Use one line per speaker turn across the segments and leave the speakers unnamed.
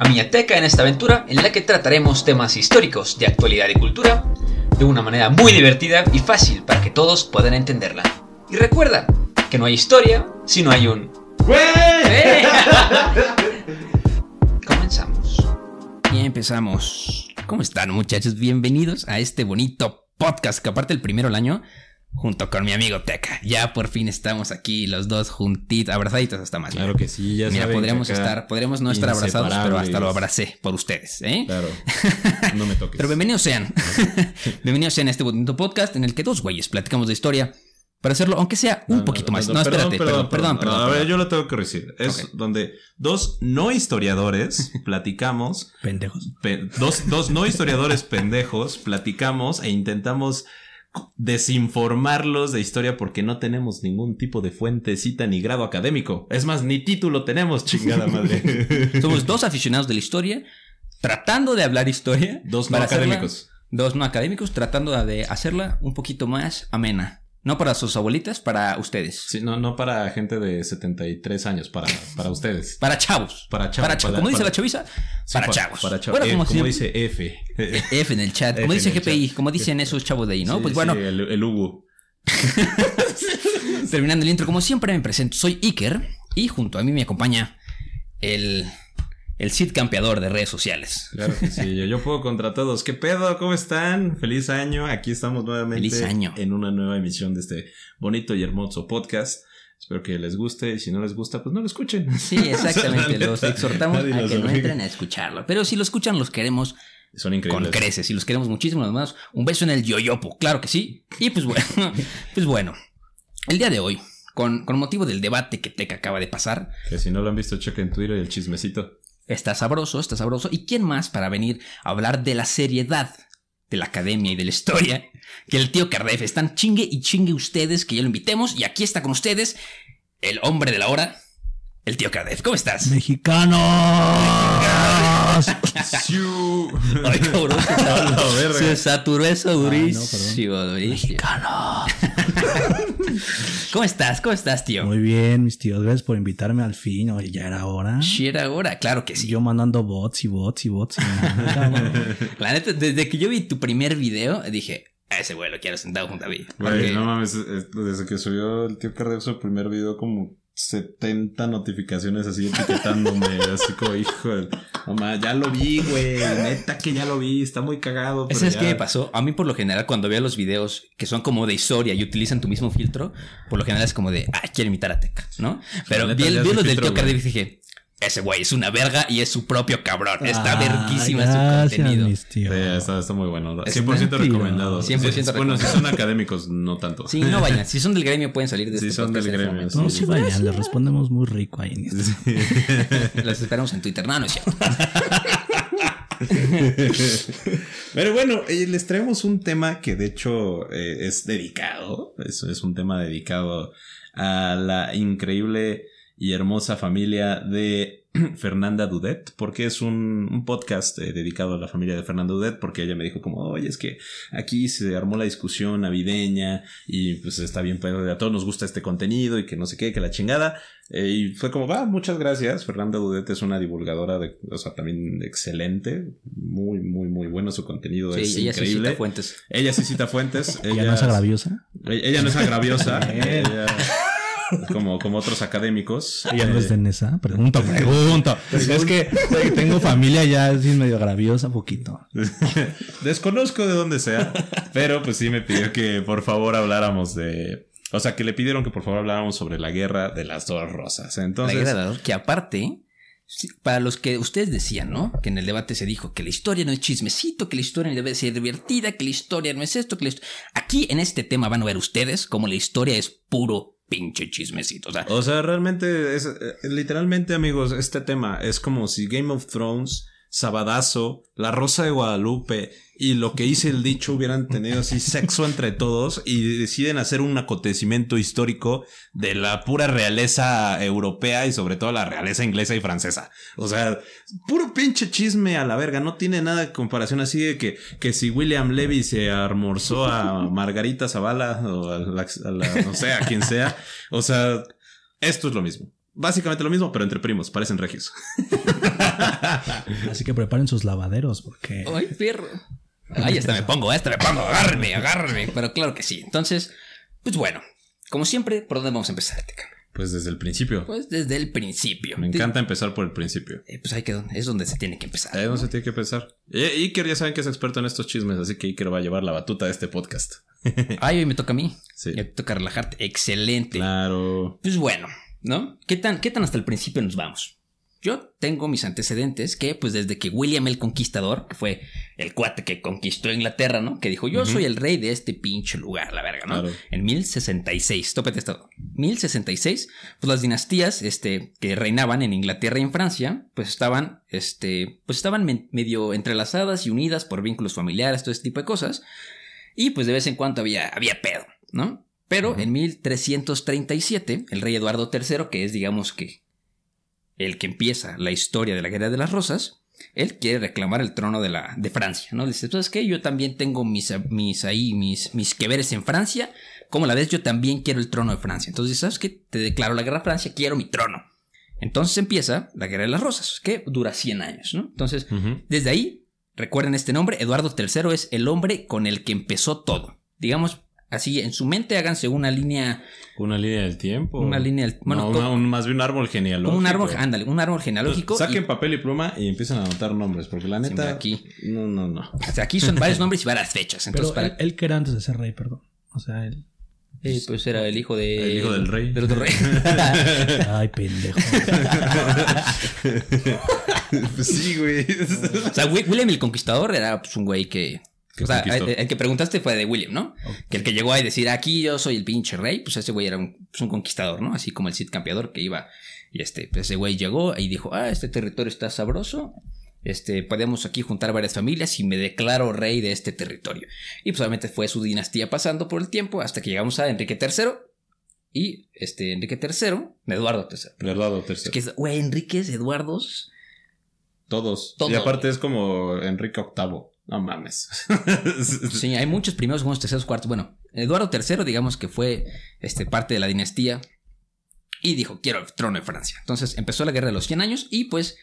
a Miñateca en esta aventura en la que trataremos temas históricos de actualidad y cultura de una manera muy divertida y fácil para que todos puedan entenderla. Y recuerda que no hay historia si no hay un... ¡Eh! Comenzamos. Y empezamos. ¿Cómo están muchachos? Bienvenidos a este bonito podcast que aparte el primero del año junto con mi amigo Teca. Ya por fin estamos aquí los dos juntitos, abrazaditos hasta más.
Claro que sí, ya
Mira,
saben
podríamos
que
estar, podríamos no estar abrazados, pero hasta lo abracé por ustedes, ¿eh?
Claro, no me toques.
Pero bienvenidos sean. bienvenidos sean a este bonito podcast en el que dos güeyes platicamos de historia para hacerlo, aunque sea un
No,
poquito
no,
más.
no,
No,
perdón,
espérate, perdón, perdón, perdón.
A ver, yo lo tengo que decir. Es donde dos no historiadores platicamos,
Pendejos.
pe- dos, dos no historiadores pendejos platicamos e intentamos desinformarlos de historia porque no tenemos ningún tipo de fuentecita ni grado académico. Es más, ni título tenemos, chingada madre.
Somos dos aficionados de la historia tratando de hablar historia.
Dos no
hacerla-
académicos.
Dos no académicos tratando de hacerla un poquito más amena. No para sus abuelitas, para ustedes.
Sí, no, no para gente de 73 años, para, para ustedes.
Para chavos.
Para chavos,
cha-
para-
como dice la chaviza,
Sí,
para, chavos.
Para chavos.
Bueno,
Eh,
como, si-
dice F.
F en el chat. Como dice GPI,
chat.
como dicen esos chavos de ahí, ¿no?
Sí,
pues bueno,
el, el Hugo.
terminando el intro, como siempre me presento, soy Iker y junto a mí me acompaña el, el Cid campeador de redes sociales.
Claro que sí, yo, yo puedo contra todos. ¿Qué pedo? ¿Cómo están? Feliz año. Aquí estamos nuevamente
Feliz año.
en una nueva emisión de este bonito y hermoso podcast. Espero que les guste y si no les gusta, pues no lo escuchen.
Sí, exactamente. Los exhortamos
nadie
a que no entren a escucharlo. Pero si lo escuchan, los queremos
Son
con
increíbles.
creces y los queremos muchísimo. Además, un beso en el yoyopo, claro que sí. Y pues bueno, pues bueno. El día de hoy, con, con motivo del debate que Teca acaba de pasar,
Que si no lo han visto, chequen Twitter y el chismecito.
Está sabroso, está sabroso. ¿Y quién más para venir a hablar de la seriedad de la academia y de la historia que el tío Cardef? Están chingue y chingue ustedes que ya lo invitemos. Y aquí está con ustedes el hombre de la hora, el tío Cardef. ¿Cómo estás?
¡Mexicanos!
Ay, cabrón, se,
verga.
se saturó eso durísimo.
perdón.
durísimo.
¡Mexicanos!
¿Cómo estás? ¿Cómo estás, tío?
Muy bien, mis tíos. Gracias por invitarme al fin. Oye, ya era hora.
Sí, era ahora, claro que sí.
Yo mandando bots y bots y bots. Y nada, cabrón.
La neta, desde que yo vi tu primer video, dije, a ese güey lo quiero sentado junto a mí.
Güey,
Porque-
no mames, es- desde que subió el tío Cardew su primer video, como 70 notificaciones así etiquetándome, así como, hijo, de- mamá, ya lo vi, güey, neta que ya lo vi, está muy cagado. pero
¿Sabes
ya-
qué me pasó? A mí por lo general cuando veo los videos que son como de historia y utilizan tu mismo filtro, por lo general es como de, ah, quiero imitar a Teca, ¿no? Pero
neta,
vi, vi los del
filtro,
tío Cardiff
güey.
y dije, ese güey es una verga y es su propio cabrón. Está
Ah,
verguísima su contenido.
mis tíos.
Sí, está, está muy bueno.
Es
100%
mentira.
recomendado.
100%
Sí, Bueno, si son académicos, no tanto.
Sí, no vayan. Si son del gremio pueden salir de
Sí,
este
son del
este
gremio.
No,
sí.
sí, vayan, les respondemos muy rico ahí. en esto.
Los esperamos en Twitter. No, no es cierto.
Pero bueno, eh, les traemos un tema que de hecho eh, es dedicado, es, es un tema dedicado a la increíble y hermosa familia de Fernanda Dudet, porque es un, un podcast eh, dedicado a la familia de Fernanda Dudet, porque ella me dijo como, oye, es que aquí se armó la discusión navideña y pues está bien, pero a todos nos gusta este contenido y que no sé qué, que la chingada. Eh, y fue como, va, muchas gracias. Fernanda Dudet es una divulgadora de, o sea, también excelente, muy, muy, muy bueno su contenido, es
Sí, ella sí
increíble.
cita fuentes.
Ella sí cita fuentes.
¿Ya no es agraviosa?
Ella, ella no es agraviosa. ella, como, como otros académicos.
Ella no es de
Eh,
Nesa. Pregunta, pregunta. Es que tengo familia ya así medio graviosa, poquito.
Desconozco de dónde sea, pero pues sí me pidió que por favor habláramos de... O sea, que le pidieron que por favor habláramos sobre la guerra de las dos rosas. Entonces,
la guerra de la que aparte, para los que ustedes decían, ¿no? Que en el debate se dijo que la historia no es chismecito, que la historia debe ser divertida, que la historia no es esto, que la histo- Aquí en este tema van a ver ustedes como la historia es puro pinche chismecito. O sea,
O sea, realmente es eh, literalmente, amigos, este tema es como si Game of Thrones, Sabadazo, La Rosa de Guadalupe y lo que hice el dicho hubieran tenido así sexo entre todos y deciden hacer un acontecimiento histórico de la pura realeza europea y sobre todo la realeza inglesa y francesa. O sea, puro pinche chisme a la verga, no tiene nada de comparación así de que, que si William Levy se almorzó a Margarita Zavala o a la, a la- no sé, a quien sea. O sea, esto es lo mismo. Básicamente lo mismo, pero entre primos, parecen regios.
Así que preparen sus lavaderos porque
¡ay, perro! Ahí hasta me pongo, hasta me pongo, agárrenme, agárrenme. Pero claro que sí. Entonces, pues bueno, como siempre, ¿por dónde vamos a empezar, Teca?
Pues desde el principio.
Pues desde el principio.
Me encanta empezar por el principio.
Eh, pues ahí que es donde se tiene que empezar.
Ahí no se tiene que pensar. Y Iker ya saben que es experto en estos chismes, así que Iker va a llevar la batuta de este podcast.
Ay, hoy me toca a mí.
Sí.
Me toca relajarte. Excelente.
Claro.
Pues bueno, ¿no? ¿Qué tan, ¿Qué tan hasta el principio nos vamos? Yo tengo mis antecedentes que, pues desde que William el Conquistador, que fue el cuate que conquistó Inglaterra, ¿no? Que dijo, yo soy el rey de este pinche lugar, la verga, ¿no?
Claro.
En 1066, tópate esto. 1066, pues las dinastías, este, que reinaban en Inglaterra y en Francia, pues estaban, este, pues estaban me- medio entrelazadas y unidas por vínculos familiares, todo ese tipo de cosas. Y pues de vez en cuando había, había pedo, ¿no? Pero en 1337, el rey Eduardo III, que es digamos que el que empieza la historia de la Guerra de las Rosas, él quiere reclamar el trono de, la, de Francia, ¿no? Dice, ¿sabes qué? Yo también tengo mis, mis ahí, mis, mis que veres en Francia, como la vez yo también quiero el trono de Francia. Entonces, ¿sabes qué? Te declaro la guerra a Francia, quiero mi trono. Entonces empieza la Guerra de las Rosas, que dura 100 años, ¿no? Entonces, desde ahí, recuerden este nombre, Eduardo III es el hombre con el que empezó todo. Digamos, así, en su mente háganse una línea,
Una línea del tiempo.
Una línea del- bueno,
No,
to-
una- un- más bien un árbol genealógico.
un árbol, ándale, un árbol genealógico.
Saquen
y-
papel y pluma y empiezan a anotar nombres, porque la neta.
aquí.
No, no, no.
o sea, aquí son varios nombres y varias fechas. Entonces,
Pero
para,
él, él que era antes de ser rey, perdón. O sea, él.
eh, pues era el hijo de.
El hijo del rey.
Del otro rey.
Ay, pendejo.
pues sí, güey.
o sea, Wi- William el Conquistador era pues, un güey que. O sea, el, el que preguntaste fue de William, ¿no? Que el que llegó a decir aquí yo soy el pinche rey, pues ese güey era un, pues, un conquistador, ¿no? Así como el Cid campeador que iba. Y este, pues ese güey llegó y dijo, ah, este territorio está sabroso. Este, podemos aquí juntar varias familias y me declaro rey de este territorio. Y pues obviamente fue su dinastía pasando por el tiempo hasta que llegamos a Enrique III. Y este, Enrique III, Eduardo III.
Eduardo
Es
tercero.
que, es- güey, Enriques, Eduardos.
Todos.
Todos.
Y aparte es como Enrique VIII. No mames.
Sí, hay muchos primeros, segundos, terceros, cuartos. Bueno, Eduardo III, digamos que fue este, parte de la dinastía y dijo, quiero el trono de Francia. Entonces empezó la guerra de los 100 años y pues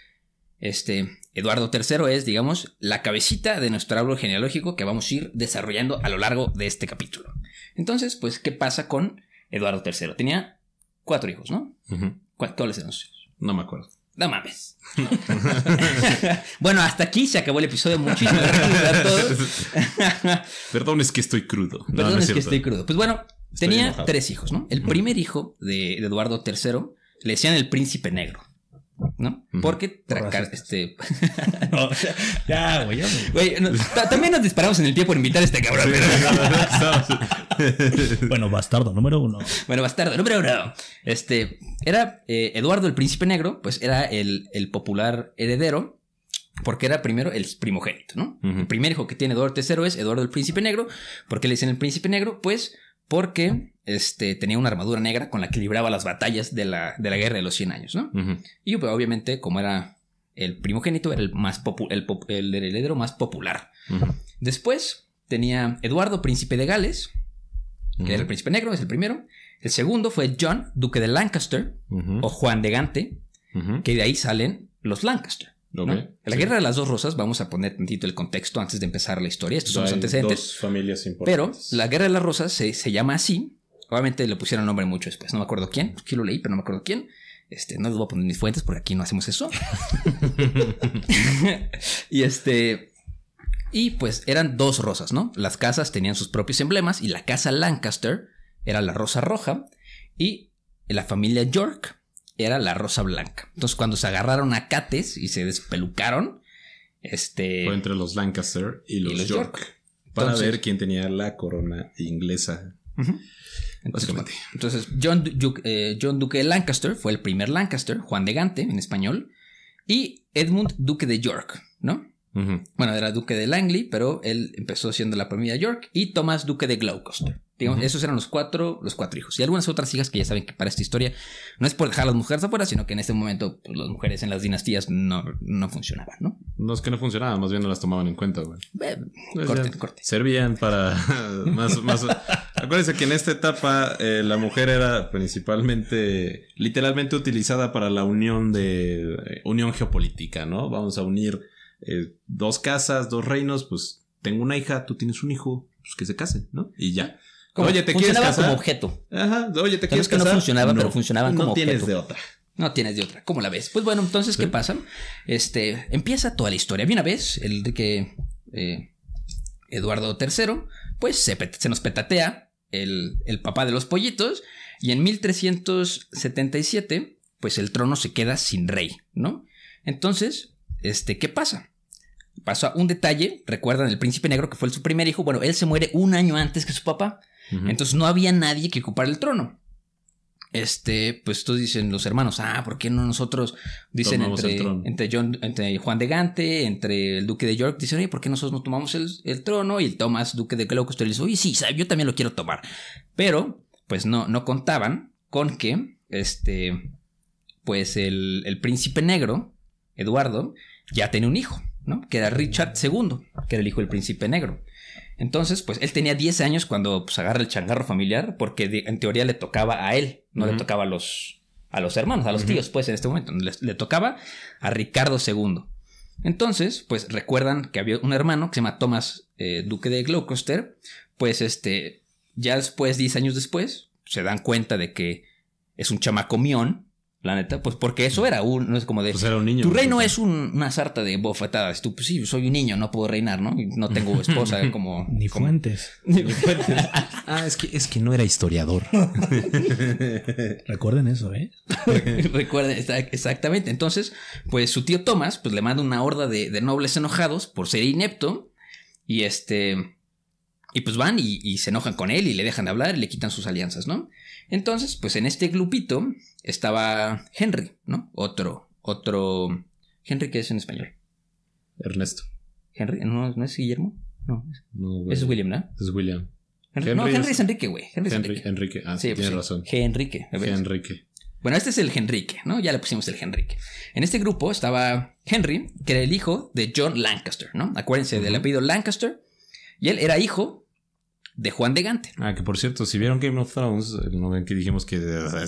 este Eduardo III es, digamos, la cabecita de nuestro árbol genealógico que vamos a ir desarrollando a lo largo de este capítulo. Entonces, pues, ¿qué pasa con Eduardo III? Tenía cuatro hijos, ¿no?
Ujú.
¿Cuál- ¿Cuáles eran sus hijos?
No me acuerdo.
No mames. bueno, hasta aquí se acabó el episodio. Muchísimas gracias a todos.
Perdón, es que estoy crudo. No,
Perdón,
no
es,
es
que estoy crudo. Pues bueno,
Estoy
tenía
enojado.
tres hijos, ¿no? El primer hijo de, de Eduardo III le decían el príncipe negro, ¿no? Porque tra-
Por
car-
racistas.
este,
No, ya, güey,
no, también nos disparamos en el pie por invitar a este cabrón.
Bueno, bastardo, número uno.
bueno, bastardo, número uno. Este, era eh, Eduardo el príncipe negro, pues era el, el popular heredero. Porque era primero el primogénito, ¿no? El primer hijo que tiene Eduardo III es Eduardo el Príncipe Negro. ¿Por qué le dicen el Príncipe Negro? Pues porque este, tenía una armadura negra con la que libraba las batallas de la, de la guerra de los 100 años, ¿no? Y pues, obviamente, como era el primogénito, era el, más el, el heredero más popular. Después tenía Eduardo, príncipe de Gales, que era el príncipe negro, es el primero. El segundo fue John, duque de Lancaster, o Juan de Gante, que de ahí salen los Lancaster. ¿no?
Ok,
En la
sí.
guerra de las dos rosas, vamos a poner tantito el contexto antes de empezar la historia. Estos son los antecedentes.
Dos familias
Pero
importantes.
la guerra de las rosas se, se llama así Obviamente le pusieron nombre mucho después. No me acuerdo quién. Aquí lo leí, pero no me acuerdo quién. Este, no les voy a poner mis fuentes porque aquí no hacemos eso. y este. Y pues eran dos rosas, ¿no? Las casas tenían sus propios emblemas y la casa Lancaster era la rosa roja y la familia York era la rosa blanca. Entonces cuando se agarraron a cates y se despelucaron, este...
Fue entre los Lancaster y los,
y los
York.
York.
Para
Entonces-
ver quién tenía la corona inglesa. Básicamente.
Entonces, John, Du- eh, John Duque de Lancaster fue el primer Lancaster, Juan de Gante en español, y Edmund Duque de York, ¿no? Bueno, era Duque de Langley, pero él empezó siendo la familia York, y Thomas Duque de Gloucester. Digamos, Esos eran los cuatro, los cuatro hijos. Y algunas otras hijas que ya saben que para esta historia no es por dejar a las mujeres afuera, sino que en este momento pues, las mujeres en las dinastías no, no funcionaban, ¿no?
No es que no funcionaban, más bien no las tomaban en cuenta, güey.
Eh,
Pues
corte, corte.
Servían para más, más. Acuérdense que en esta etapa eh, la mujer era principalmente, literalmente utilizada para la unión de eh, unión geopolítica, ¿no? Vamos a unir eh, dos casas, dos reinos, pues tengo una hija, tú tienes un hijo, pues que se casen, ¿no? Y ya.
Como-
oye, ¿te quieres
funcionaba
casar?
como objeto.
Ajá, oye, ¿te
No
quieres
es que no
casar?
funcionaban, pero funcionaban
no
como
tienes
objeto.
de otra.
No tienes de otra. ¿Cómo la ves? Pues bueno, entonces, ¿qué pasa? Este, empieza toda la historia. Había una vez, el de que eh, Eduardo III, pues se nos petatea el, el papá de los pollitos, y en 1377, pues el trono se queda sin rey, ¿no? Entonces, este, ¿qué pasa? Pasa un detalle, recuerdan el príncipe negro que fue su primer hijo, bueno, él se muere un año antes que su papá, Entonces no había nadie que ocupara el trono. Este, pues todos dicen los hermanos, ah, ¿por qué no nosotros? Dicen entre, John, entre Juan de Gante, entre el duque de York, dicen, oye, ¿por qué nosotros no tomamos el, el trono? Y el Thomas, duque de Gloucester, dice, oye, sí, yo también lo quiero tomar. Pero, pues no, no contaban con que, este, pues el, el príncipe negro, Eduardo, ya tenía un hijo, ¿no? Que era Richard II, que era el hijo del príncipe negro. Entonces, pues él tenía 10 años cuando pues, agarra el changarro familiar, porque de- en teoría le tocaba a él, no le tocaba a los, a los hermanos, a los tíos, pues en este momento, le, le tocaba a Ricardo II. Entonces, pues recuerdan que había un hermano que se llama Thomas eh, Duque de Gloucester, pues este, ya después, 10 años después, se dan cuenta de que es un chamaco mión, la neta, pues porque eso era un, no es como de...
Pues era un niño.
Tu reino es un- una sarta de bofetadas. Tú, pues sí, soy un niño, no puedo reinar, ¿no? Y no tengo esposa como.
Ni
como-
fuentes.
Ah, es que, es que no era historiador.
Recuerden eso, ¿eh?
Recuerda, está- exactamente. Entonces, pues su tío Thomas, pues le manda una horda de, de nobles enojados por ser inepto. Y este. Y pues van y, y se enojan con él y le dejan de hablar y le quitan sus alianzas, ¿no? Entonces, pues en este grupito estaba Henry, ¿no? Otro, otro. Henry, ¿qué es en español?
Ernesto.
Henry, ¿no, no es Guillermo? No,
No, güey.
ese es William, ¿no?
Es William.
Henry, no,
Henry es-
es Enrique, güey. Henry es Enrique.
Enrique. Ah, sí,
pues
tienes
sí.
razón.
Henrique. ¿ves?
Enrique.
Bueno, este es el Henrique, ¿no? Ya le pusimos el Henrique. En este grupo estaba Henry, que era el hijo de John Lancaster, ¿no? Acuérdense del apellido Lancaster. Y él era hijo de Juan de Gante.
Ah, que por cierto, si vieron Game of Thrones, no ven que dijimos que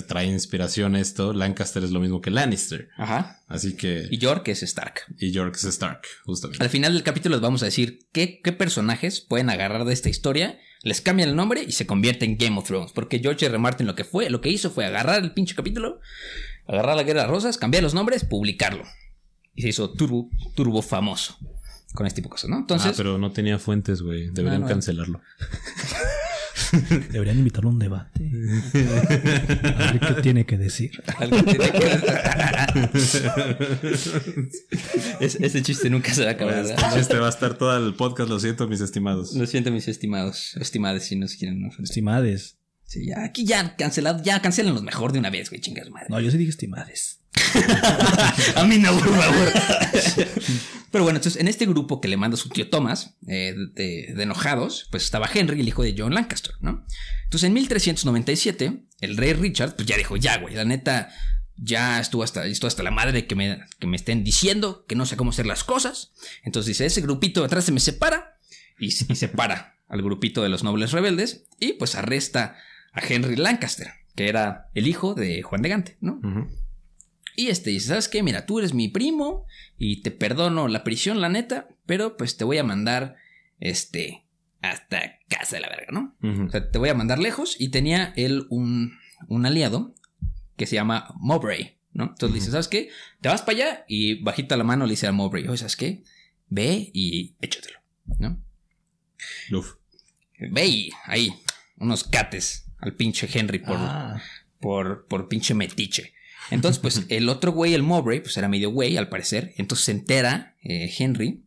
trae inspiración esto. Lancaster es lo mismo que Lannister.
Ajá.
Así que.
Y York es Stark.
Y York es Stark, justamente.
Al final del capítulo les vamos a decir qué, qué personajes pueden agarrar de esta historia, les cambian el nombre y se convierte en Game of Thrones. Porque George R. R. Martin lo que fue, lo que hizo fue agarrar el pinche capítulo, agarrar la Guerra de las Rosas, cambiar los nombres, publicarlo. Y se hizo turbo, turbo famoso con este tipo de cosas, ¿no? Entonces,
ah, pero no tenía fuentes, güey. Deberían
Ah, no.
cancelarlo.
Deberían invitarlo a un debate. A ver qué tiene que decir.
algo tiene que- Es- ese chiste nunca se va a acabar.
Este
¿verdad?
chiste va a estar todo el podcast, lo siento, mis estimados.
Lo siento, mis estimados, estimadas, si nos quieren. ¿no?
Estimades.
Sí, ya, aquí ya cancelado, ya cancelenlos mejor de una vez, güey, chingas madre.
No, yo sí dije estimades.
A mí no, por favor. Pero bueno, entonces en este grupo que le manda su tío Thomas, eh, de, de enojados, pues estaba Henry, el hijo de John Lancaster, ¿no? Entonces en 1397, el rey Richard, pues ya dijo, ya, güey, la neta, ya estuvo hasta, estuvo hasta la madre de que me, que me estén diciendo que no sé cómo hacer las cosas. Entonces dice, ese grupito de atrás se me separa y, se- y separa al grupito de los nobles rebeldes y pues arresta a Henry Lancaster, que era el hijo de Juan de Gante, ¿no?
Ujú.
Y este dice, ¿sabes qué? Mira, tú eres mi primo y te perdono la prisión, la neta, pero pues te voy a mandar, este, hasta casa de la verga, ¿no? O sea, te voy a mandar lejos y tenía él un, un aliado que se llama Mowbray, ¿no? Entonces le dice, ¿sabes qué? Te vas para allá y bajita la mano le dice a Mowbray, oye, ¿sabes qué? Ve y échatelo, ¿no?
Uf.
Ve y ahí, unos cates al pinche Henry por,
Ah,
por, por pinche metiche. Entonces, pues el otro güey, el Mowbray, pues era medio güey al parecer. Entonces se entera eh, Henry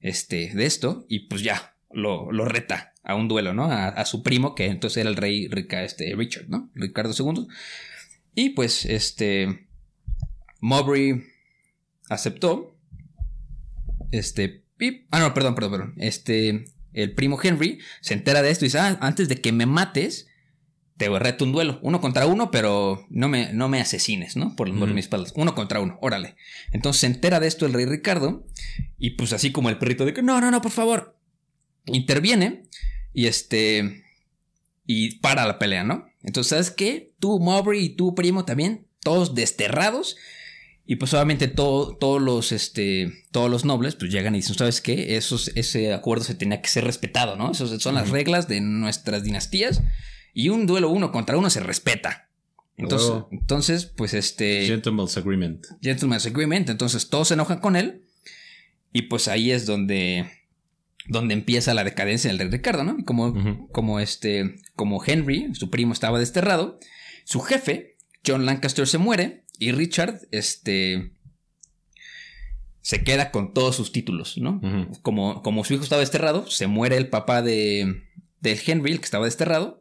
este, de esto y pues ya lo, lo reta a un duelo, ¿no? A, a su primo, que entonces era el rey Rica, este, Richard, ¿no? Ricardo II. Y pues este Mowbray aceptó. Este. y- ah, no, perdón, perdón, perdón. Este. El primo Henry se entera de esto y dice: Ah, antes de que me mates, te reto un duelo. Uno contra uno, pero no me, no me asesines, ¿no? Por, por mis espaldas. Uno contra uno, órale. Entonces se entera de esto el rey Ricardo. Y pues así como el perrito de que no, no, no, por favor. Interviene. Y este. Y para la pelea, ¿no? Entonces, ¿sabes qué? Tú, Mowbray y tu primo también, todos desterrados. Y pues obviamente todo- todos los este todos los nobles pues llegan y dicen, ¿sabes qué? Esos, ese acuerdo se tenía que ser respetado, ¿no? Esas son las reglas de nuestras dinastías. Y un duelo uno contra uno se respeta. Entonces, entonces pues este
Gentleman's Agreement.
Gentleman's Agreement. Entonces todos se enojan con él. Y pues ahí es donde. Donde empieza la decadencia del rey Ricardo, ¿no? Como, como este. Como Henry, su primo, estaba desterrado. Su jefe, John Lancaster, se muere. Y Richard, este. Se queda con todos sus títulos, ¿no? Como, como su hijo estaba desterrado, se muere el papá de, del Henry, el que estaba desterrado.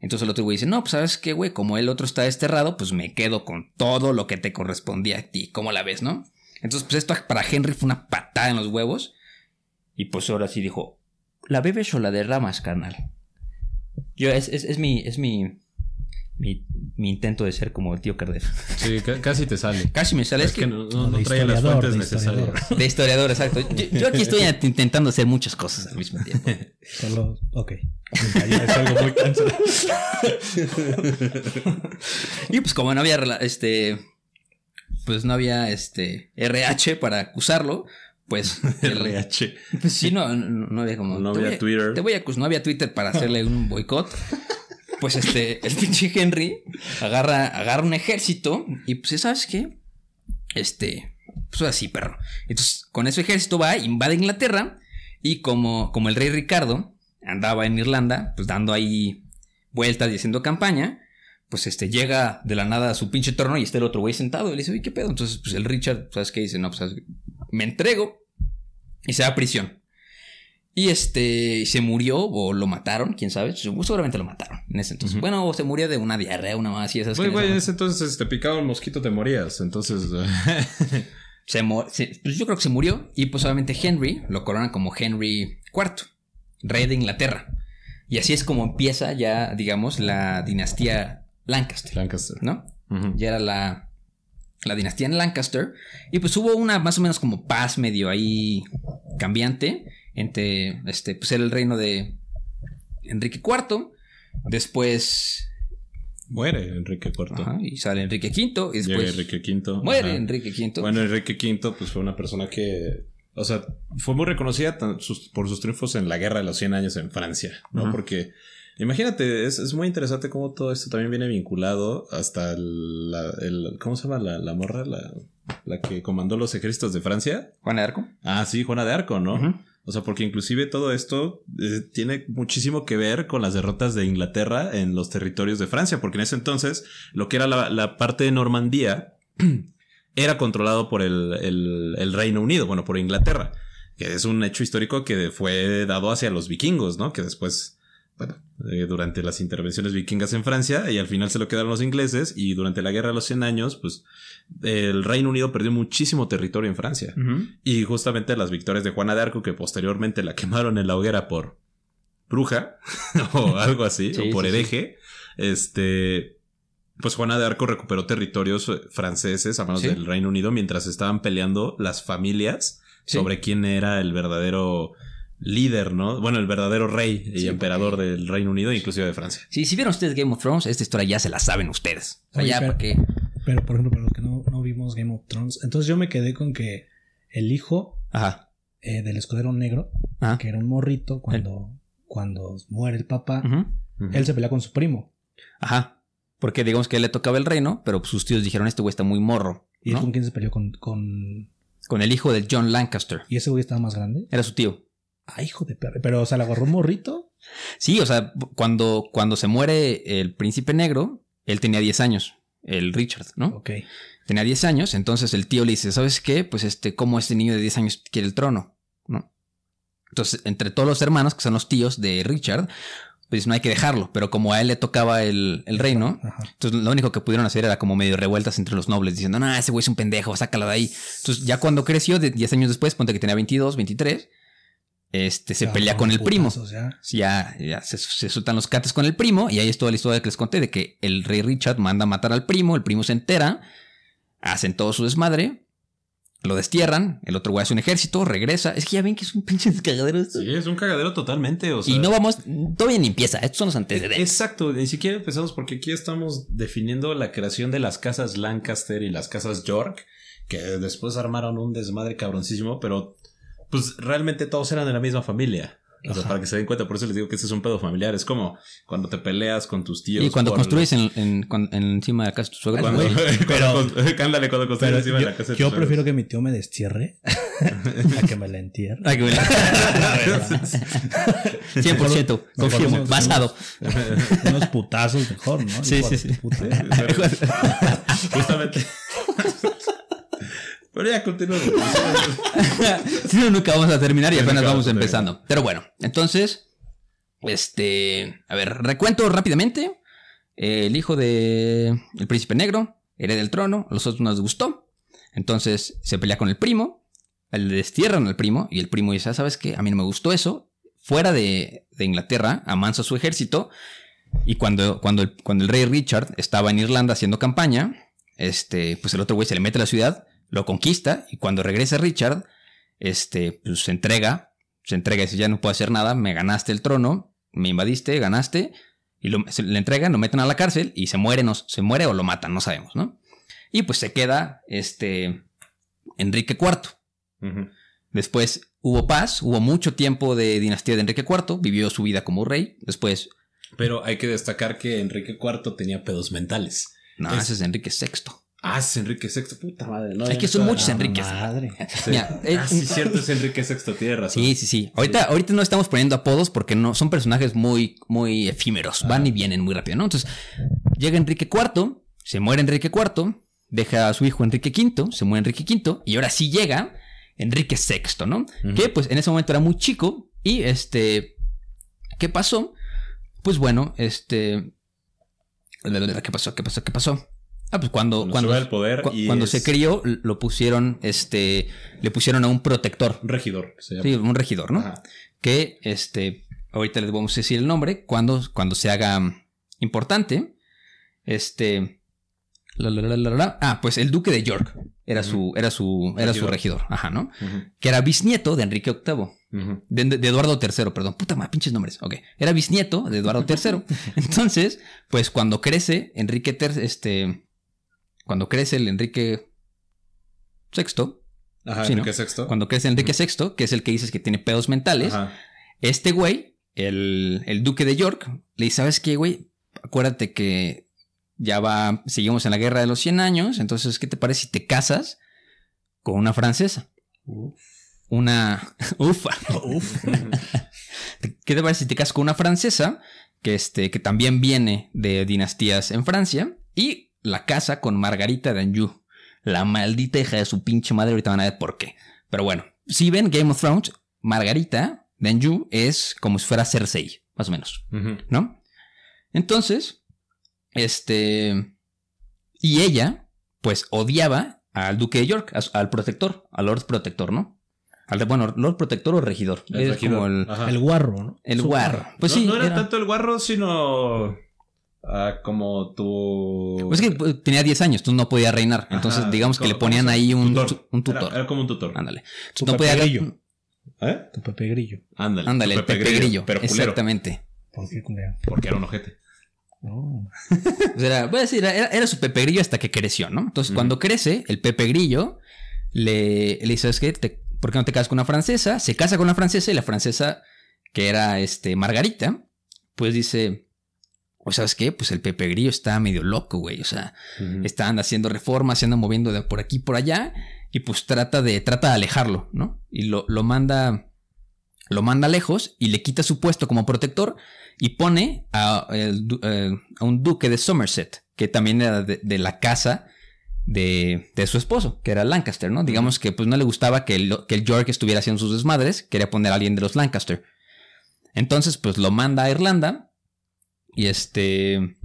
Entonces el otro güey dice, no, pues sabes qué, güey, como el otro está desterrado, pues me quedo con todo lo que te correspondía a ti. ¿Cómo la ves, no? Entonces, pues esto para Henry fue una patada en los huevos. Y pues ahora sí dijo, la bebes o la derramas, carnal. Yo, es, es, es mi, es mi, mi, mi intento de ser como el tío Carder.
Sí, ca- casi te sale.
Casi me sale,
Es
es
que
que
no, no, traía las fuentes
de historiador.
necesarias.
de historiador, exacto. Yo, yo aquí estoy intentando hacer muchas cosas al mismo tiempo.
Solo, ok. Es algo muy cansado.
Y pues como no había rela- este pues no había este RH para acusarlo, pues el-
RH.
pues sí no, no, no había como
No había
voy
Twitter.
Te voy a acusar, no había Twitter para hacerle un boicot. Pues este el pinche Henry agarra agarra un ejército y pues ¿sabes qué? Este pues así, perro. Entonces, con ese ejército va, invade Inglaterra y como como el rey Ricardo andaba en Irlanda, pues dando ahí vueltas y haciendo campaña, pues este llega de la nada a su pinche trono y está el otro güey sentado y le dice, oye, ¿qué pedo? Entonces, pues el Richard, ¿sabes qué? Dice, no, pues ¿sabes me entrego y se va a prisión. Y este, se murió o lo mataron, quién sabe, seguramente lo mataron en ese entonces. Bueno, o se murió de una diarrea, una más y esas
Güey,
que
güey,
en ese
entonces te picaba un mosquito, te morías. Entonces.
se se- pues yo creo que se murió y pues obviamente Henry lo coronan como Henry IV, rey de Inglaterra. Y así es como empieza ya, digamos, la dinastía Lancaster,
Lancaster.
¿no? Ya era la, la dinastía en Lancaster. Y pues hubo una más o menos como paz medio ahí cambiante entre, este, pues era el reino de Enrique IV. Después,
Muere Enrique IV.
ajá, y sale Enrique V. Y
Llega
después
Enrique V.
muere
Ajá.
Enrique V.
Bueno, Enrique V, pues fue una persona que. O sea, fue muy reconocida por sus triunfos en la guerra de los 100 años en Francia, ¿no? Porque. Imagínate, es, es muy interesante cómo todo esto también viene vinculado hasta el, la- el- ¿cómo se llama la, la morra? La, la que comandó los ejércitos de Francia.
Juan de Arco.
Ah, sí, Juana de Arco, ¿no? O sea, porque inclusive todo esto eh, tiene muchísimo que ver con las derrotas de Inglaterra en los territorios de Francia, porque en ese entonces lo que era la, parte de Normandía era controlado por el, el- el Reino Unido, bueno, por Inglaterra, que es un hecho histórico que fue dado hacia los vikingos, ¿no? Que después, bueno, eh, durante las intervenciones vikingas en Francia y al final se lo quedaron los ingleses y durante la Guerra de los 100 años, pues el Reino Unido perdió muchísimo territorio en Francia. Y justamente las victorias de Juana de Arco, que posteriormente la quemaron en la hoguera por bruja o algo así,
Sí,
o por
sí, sí.
hereje, este, pues Juana de Arco recuperó territorios eh, franceses a manos
Sí.
del Reino Unido mientras estaban peleando las familias
Sí.
sobre quién era el verdadero líder, ¿no? Bueno, el verdadero rey y
Sí,
emperador
porque-
del Reino Unido, inclusive de Francia.
Sí, si vieron ustedes Game of Thrones, esta historia ya se la saben ustedes. O sea,
Oye,
ya
pero-
porque...
Pero, por ejemplo, para los que no, no vimos Game of Thrones, entonces yo me quedé con que el hijo
Ajá.
eh, del escudero negro,
Ajá.
que era un morrito cuando cuando muere el papá, él se pelea con su primo.
Ajá. Porque digamos que él le tocaba el reino, pero sus tíos dijeron, este güey está muy morro.
¿Y él con quién se peleó? Con, con...
Con el hijo de John Lancaster.
¿Y ese güey estaba más grande?
Era su tío.
Ah, hijo de perro. Pero, o sea, le agarró un morrito.
Sí, o sea, cuando, cuando se muere el príncipe negro, él tenía 10 años, el Richard, ¿no?
Ok.
Tenía 10 años, entonces el tío le dice, ¿sabes qué? Pues este, ¿cómo este niño de 10 años quiere el trono? ¿No? Entonces, entre todos los hermanos, que son los tíos de Richard, pues no hay que dejarlo, pero como a él le tocaba el, el reino,
Ajá.
entonces lo único que pudieron hacer era como medio revueltas entre los nobles, diciendo, no, ese güey es un pendejo, sácalo de ahí. Entonces, ya cuando creció, de 10 años después, ponte que tenía 22, 23, este, se
Ya,
pelea con el primo.
putazos, ya.
Ya, ya se, se sueltan los cates con el primo y ahí es toda la historia que les conté de que el rey Richard manda a matar al primo, el primo se entera, hacen todo su desmadre, lo destierran, el otro güey hace un ejército, regresa, es que ya ven que es un pinche cagadero esto.
Sí, es un cagadero totalmente. O sea,
y no vamos, todavía ni empieza, estos son los antecedentes.
Exacto, ni siquiera empezamos porque aquí estamos definiendo la creación de las casas Lancaster y las casas York, que después armaron un desmadre cabroncísimo, pero pues realmente todos eran de la misma familia. O sea, para que se den cuenta, por eso les digo que este es un pedo familiar. Es como cuando te peleas con tus tíos.
y cuando
por-
construyes en, en- cuan- en encima de la casa de tu suegro,
Cuando, cuando- ándale, cuando construyes
Pero
encima
yo,
de la casa de
yo
tus
prefiero que mi tío me destierre a que me la entierre.
Ay, qué bueno. 100%, confirmo, basado.
Unos putazos mejor, ¿no?
Sí, sí, sí.
puta
suegros. Justamente. Pero ya continúa.
Si no, nunca vamos a terminar y
Sí,
apenas vamos empezando. Pero bueno, entonces, este, a ver, recuento rápidamente. Eh, El hijo de el príncipe negro hereda el trono, a los otros no les gustó. Entonces se pelea con el primo, le destierran al primo y el primo dice, "Ah, ¿sabes qué? A mí no me gustó eso. Fuera de, de Inglaterra, amansa su ejército y cuando, cuando, el, cuando el rey Richard estaba en Irlanda haciendo campaña, este, pues el otro güey se le mete a la ciudad, lo conquista y cuando regresa Richard, este, pues se entrega, se entrega y dice, ya no puedo hacer nada, me ganaste el trono, me invadiste, ganaste, y lo- se le entregan, lo meten a la cárcel y se muere, no, se muere o lo matan, no sabemos, ¿no? Y pues se queda, este, Enrique IV. Después hubo paz, hubo mucho tiempo de dinastía de Enrique IV, vivió su vida como rey, después,
Pero hay que destacar que Enrique IV tenía pedos mentales.
no,
Es-
ese es Enrique VI.
Ah, es Enrique VI, puta madre. No,
Es que son muchos Enriques.
Madre.
Sí.
Mira, es-
Ah, sí, cierto, es Enrique VI, tiene razón.
Sí, sí, sí. Ahorita, ahorita no estamos poniendo apodos porque no son personajes muy, muy efímeros. Van y vienen muy rápido, ¿no? Entonces, llega Enrique IV, se muere Enrique IV, deja a su hijo Enrique V, se muere Enrique V, y ahora sí llega Enrique VI, ¿no? Que pues en ese momento era muy chico. Y este. ¿Qué pasó? Pues bueno, este. ¿Qué pasó? ¿Qué pasó? ¿Qué pasó? Ah, pues cuando,
Cuando
cuando,
sube al poder
cu-
y
cuando
es-
se crió, lo pusieron, este, le pusieron a un protector.
Un regidor. se llama.
Sí, un regidor, ¿no?
Ajá.
Que este, ahorita les vamos a decir el nombre, cuando, cuando se haga importante. Este. la, la, la, la, la, ah, pues el duque de York era su, era su, era su
Regidor.
ajá, ¿no? Que era bisnieto de Enrique VIII. de- de Eduardo III, perdón. Puta madre, pinches nombres. Ok. Era bisnieto de Eduardo III. Entonces, pues cuando crece Enrique III, este. Cuando crece el Enrique VI,
Ajá,
Sí, ¿no?
Enrique VI.
cuando crece Enrique VI, que es el que dices que tiene pedos mentales,
Ajá.
este güey, el, el duque de York, le dice, ¿sabes qué, güey? Acuérdate que ya va, seguimos en la guerra de los 100 años, entonces, ¿qué te parece si te casas con una francesa? Una... Ufa. ¿Qué te parece si te casas con una francesa que, este, que también viene de dinastías en Francia y la casa con Margarita de Anjou? La maldita hija de su pinche madre, ahorita van a ver por qué. Pero bueno, si ven Game of Thrones, Margarita de Anjou es como si fuera Cersei, más o menos. ¿no? Entonces, este. Y ella, pues odiaba al duque de York, a al protector, al Lord Protector, ¿no? Al, bueno, Lord Protector o regidor.
El
es
regidor.
como el.
El guarro, ¿no?
el guarro. Pues
no,
sí,
no era,
era-
tanto el guarro, sino. Ah, como tu.
Pues es que pues, tenía 10 años, tú no podía reinar. Entonces,
Ajá,
digamos que
¿cómo-
le ponían ahí un
tutor.
tu- un tutor.
Era, era como un tutor.
Ándale.
Tu
no podía
Pepe Grillo.
¿Eh?
Tu Pepe Grillo.
Ándale.
Ándale, el Pepe Grillo.
Pero culero.
Exactamente.
¿Por qué culero?
Porque era un ojete.
No.
Pues era, voy a decir, era, era su Pepe Grillo hasta que creció, ¿no? Entonces, cuando crece, el Pepe Grillo le, le dice, ¿sabes qué? Te- ¿Por qué no te casas con una francesa? Se casa con una francesa y la francesa que era este Margarita, pues dice, o sabes qué, pues el Pepe Grillo está medio loco, güey, o sea,
Ujú.
está anda haciendo reformas, se anda moviendo de por aquí y por allá y pues trata de trata de alejarlo, ¿no? Y lo, lo manda lo manda lejos y le quita su puesto como protector y pone a, eh, a un duque de Somerset, que también era de, de la casa de, de su esposo, que era Lancaster, ¿no? Digamos que pues no le gustaba que el, que el York estuviera haciendo sus desmadres, quería poner a alguien de los Lancaster. Entonces, pues lo manda a Irlanda y este...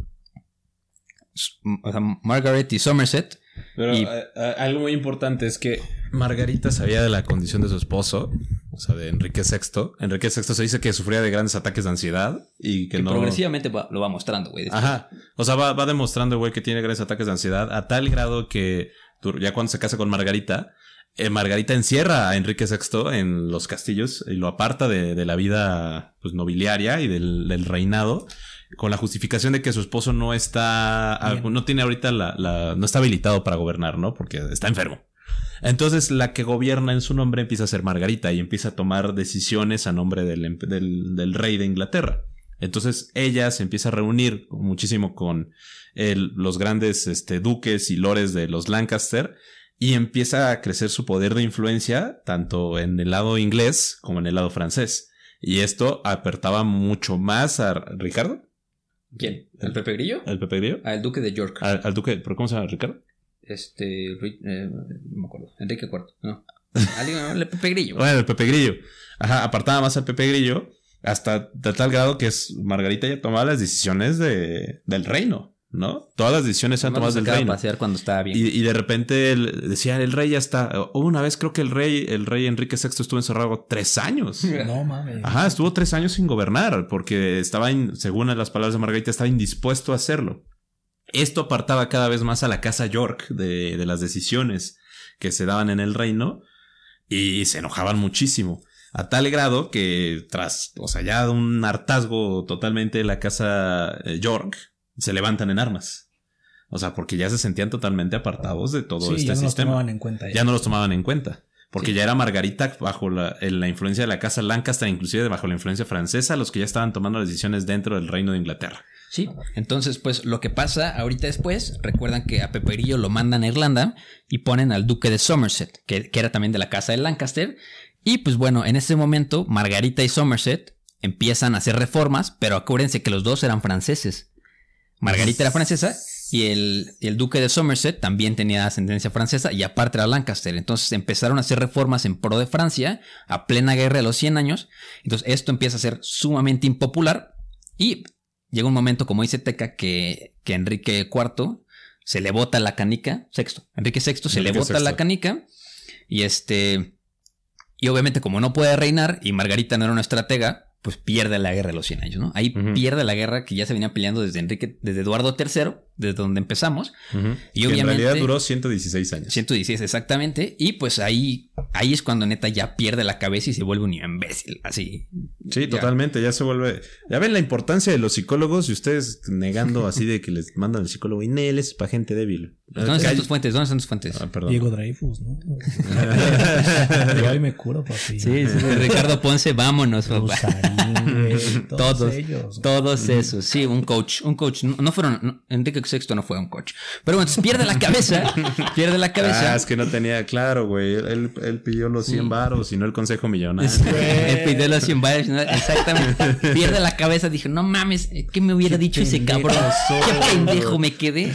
o sea, Margaret y Somerset
Pero
Y-
eh, eh, algo muy importante es que Margarita sabía de la condición de su esposo, o sea, de Enrique VI. Enrique VI se dice que sufría de grandes ataques de ansiedad y que,
que
no...
progresivamente va- lo va mostrando, güey.
Ajá. O sea, va, va demostrando, güey, que tiene grandes ataques de ansiedad a tal grado que ya cuando se casa con Margarita, eh, Margarita encierra a Enrique VI en los castillos y lo aparta de, de la vida pues, nobiliaria y del, del reinado con la justificación de que su esposo no está, no tiene ahorita la, la- no está habilitado para gobernar, ¿no? Porque está enfermo. Entonces la que gobierna en su nombre empieza a ser Margarita y empieza a tomar decisiones a nombre del, emp- del- del rey de Inglaterra. Entonces ella se empieza a reunir muchísimo con el- los grandes este, duques y lores de los Lancaster y empieza a crecer su poder de influencia tanto en el lado inglés como en el lado francés. Y esto apertaba mucho más a Ricardo,
¿Quién? ¿El Pepe Grillo?
el Pepe Grillo,
Ah, el duque de York.
al, al duque, ¿pero cómo se llama Ricardo?
Este. Eh, no me acuerdo. Enrique IV. No. Alguien, el Pepe Grillo.
Bueno, el Pepe Grillo. Ajá, apartaba más al Pepe Grillo hasta de tal grado que es Margarita ya tomaba las decisiones de, del reino, ¿no? Todas las decisiones se han
Nomás
tomado
lo
del reino.
pasear cuando estaba bien.
Y, y de repente él decía, el rey ya está. Una vez creo que el rey, el rey Enrique VI estuvo encerrado tres años.
No mames.
Ajá, estuvo tres años sin gobernar porque estaba, in- según las palabras de Margarita, estaba indispuesto a hacerlo. Esto apartaba cada vez más a la casa York de, de las decisiones que se daban en el reino y se enojaban muchísimo. A tal grado que tras, o sea, ya un hartazgo totalmente de la casa eh, York, se levantan en armas. O sea, porque ya se sentían totalmente apartados de todo
sí,
este
ya no los
sistema
tomaban en cuenta.
ya no los tomaban en cuenta. Porque
Sí.
ya era Margarita bajo la, en la influencia de la casa Lancaster, inclusive bajo la influencia francesa, los que ya estaban tomando las decisiones dentro del reino de Inglaterra.
Sí. Entonces, pues lo que pasa ahorita después, recuerdan que a Pepe Grillo lo mandan a Irlanda y ponen al duque de Somerset, que, que era también de la casa de Lancaster. Y pues bueno, en ese momento, Margarita y Somerset empiezan a hacer reformas, pero acuérdense que los dos eran franceses. Margarita era francesa y el, el duque de Somerset también tenía ascendencia francesa y aparte era Lancaster. Entonces empezaron a hacer reformas en pro de Francia a plena guerra de los 100 años. Entonces esto empieza a ser sumamente impopular y llega un momento, como dice Teca, que, que Enrique IV se le bota la canica, sexto, Enrique VI se le bota la canica y este... Y obviamente como no puede reinar y Margarita no era una estratega, pues pierde la guerra de los 100 años, ¿no? Ahí pierde la guerra que ya se venía peleando desde Enrique, desde Eduardo III, desde donde empezamos. Y
Que en
obviamente-
realidad duró 116 años.
116 exactamente. Y pues ahí, ahí es cuando neta ya pierde la cabeza y se vuelve un imbécil, así.
Sí,
Ya.
totalmente. Ya se vuelve. Ya ven la importancia de los psicólogos y ustedes negando así de que les mandan al psicólogo y es para gente débil.
¿Dónde están tus fuentes? ¿Dónde están tus fuentes?
Ah, perdón.
Diego Dreyfus, ¿no? Yo ahí me curo, papi.
Sí, sí, Ricardo Ponce, vámonos, papá.
Rosarín, güey, todos,
Todos,
ellos.
todos esos, sí, un coach, un coach, no, no fueron, no, Enrique VI no fue un coach, pero bueno, entonces pierde la cabeza, pierde la cabeza,
Ah, es que no tenía, claro, güey. Él, él pidió los 100 varos y no el consejo millonario.
el pidió los 100 bares, ¿no? exactamente, pierde la cabeza, dije, no mames, ¿qué me hubiera dicho ese cabrón?
soy.
¿Qué pendejo me quedé?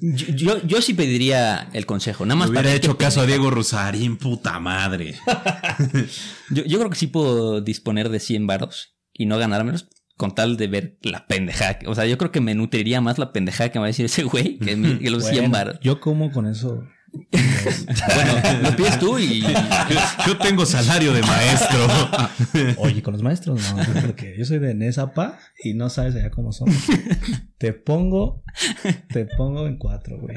Yo, yo, yo sí pediría el consejo, nada más
Hubiera
para ver
hecho caso a Diego Rosarín, puta madre.
Yo, yo creo que sí puedo disponer de 100 varos y no ganármelos con tal de ver la pendejada. O sea, yo creo que me nutriría más la pendejada que me va a decir ese güey que, mi- que los 100
Bueno,
varos.
Yo como con eso.
Bueno, lo pides tú y...
Yo tengo salario de maestro.
Oye, con los maestros no, porque yo soy de Nesapa y no sabes allá cómo son. Te pongo, te pongo en cuatro, güey.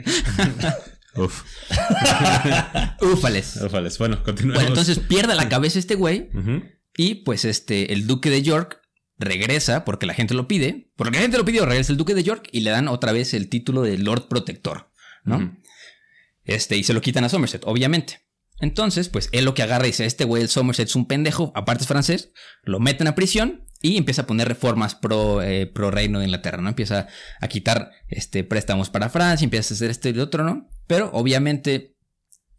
Uf.
Úfales.
Ufales. Bueno, continuemos.
Bueno, entonces pierde la cabeza este güey y pues este, el duque de York regresa porque la gente lo pide. Porque la gente lo pidió, regresa el duque de York y le dan otra vez el título de Lord Protector, ¿no? Este, y se lo quitan a Somerset, obviamente. Entonces, pues él lo que agarra y dice, este güey, el Somerset es un pendejo, aparte es francés, lo meten a prisión y empieza a poner reformas pro, eh, pro reino de Inglaterra, ¿no? Empieza a quitar este, préstamos para Francia, empieza a hacer este y otro, ¿no? Pero obviamente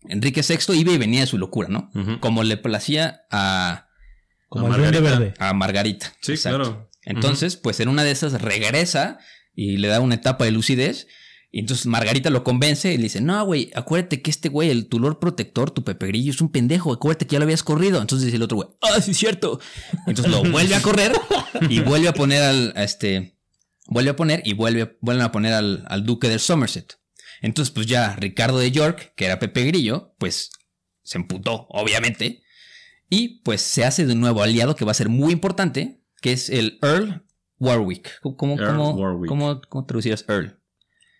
Enrique VI iba y venía de su locura, ¿no? Como le placía a,
Como
Margarita.
verde.
a Margarita.
Sí,
Exacto.
claro.
Entonces, pues en una de esas regresa y le da una etapa de lucidez. Y entonces Margarita lo convence y le dice, no, güey, acuérdate que este güey, el tu Lord Protector, tu Pepe Grillo, es un pendejo, acuérdate que ya lo habías corrido. Entonces dice el otro güey, ah, sí, es cierto. Entonces lo vuelve a correr y vuelve a poner al, a este, vuelve a poner y vuelve, vuelven a poner al, al duque del Somerset. Entonces, pues ya Ricardo de York, que era Pepe Grillo, pues se emputó, obviamente. Y pues se hace de un nuevo aliado que va a ser muy importante, que es el Earl Warwick. ¿Cómo,
Earl
cómo-
Warwick.
cómo- cómo traducirías Earl?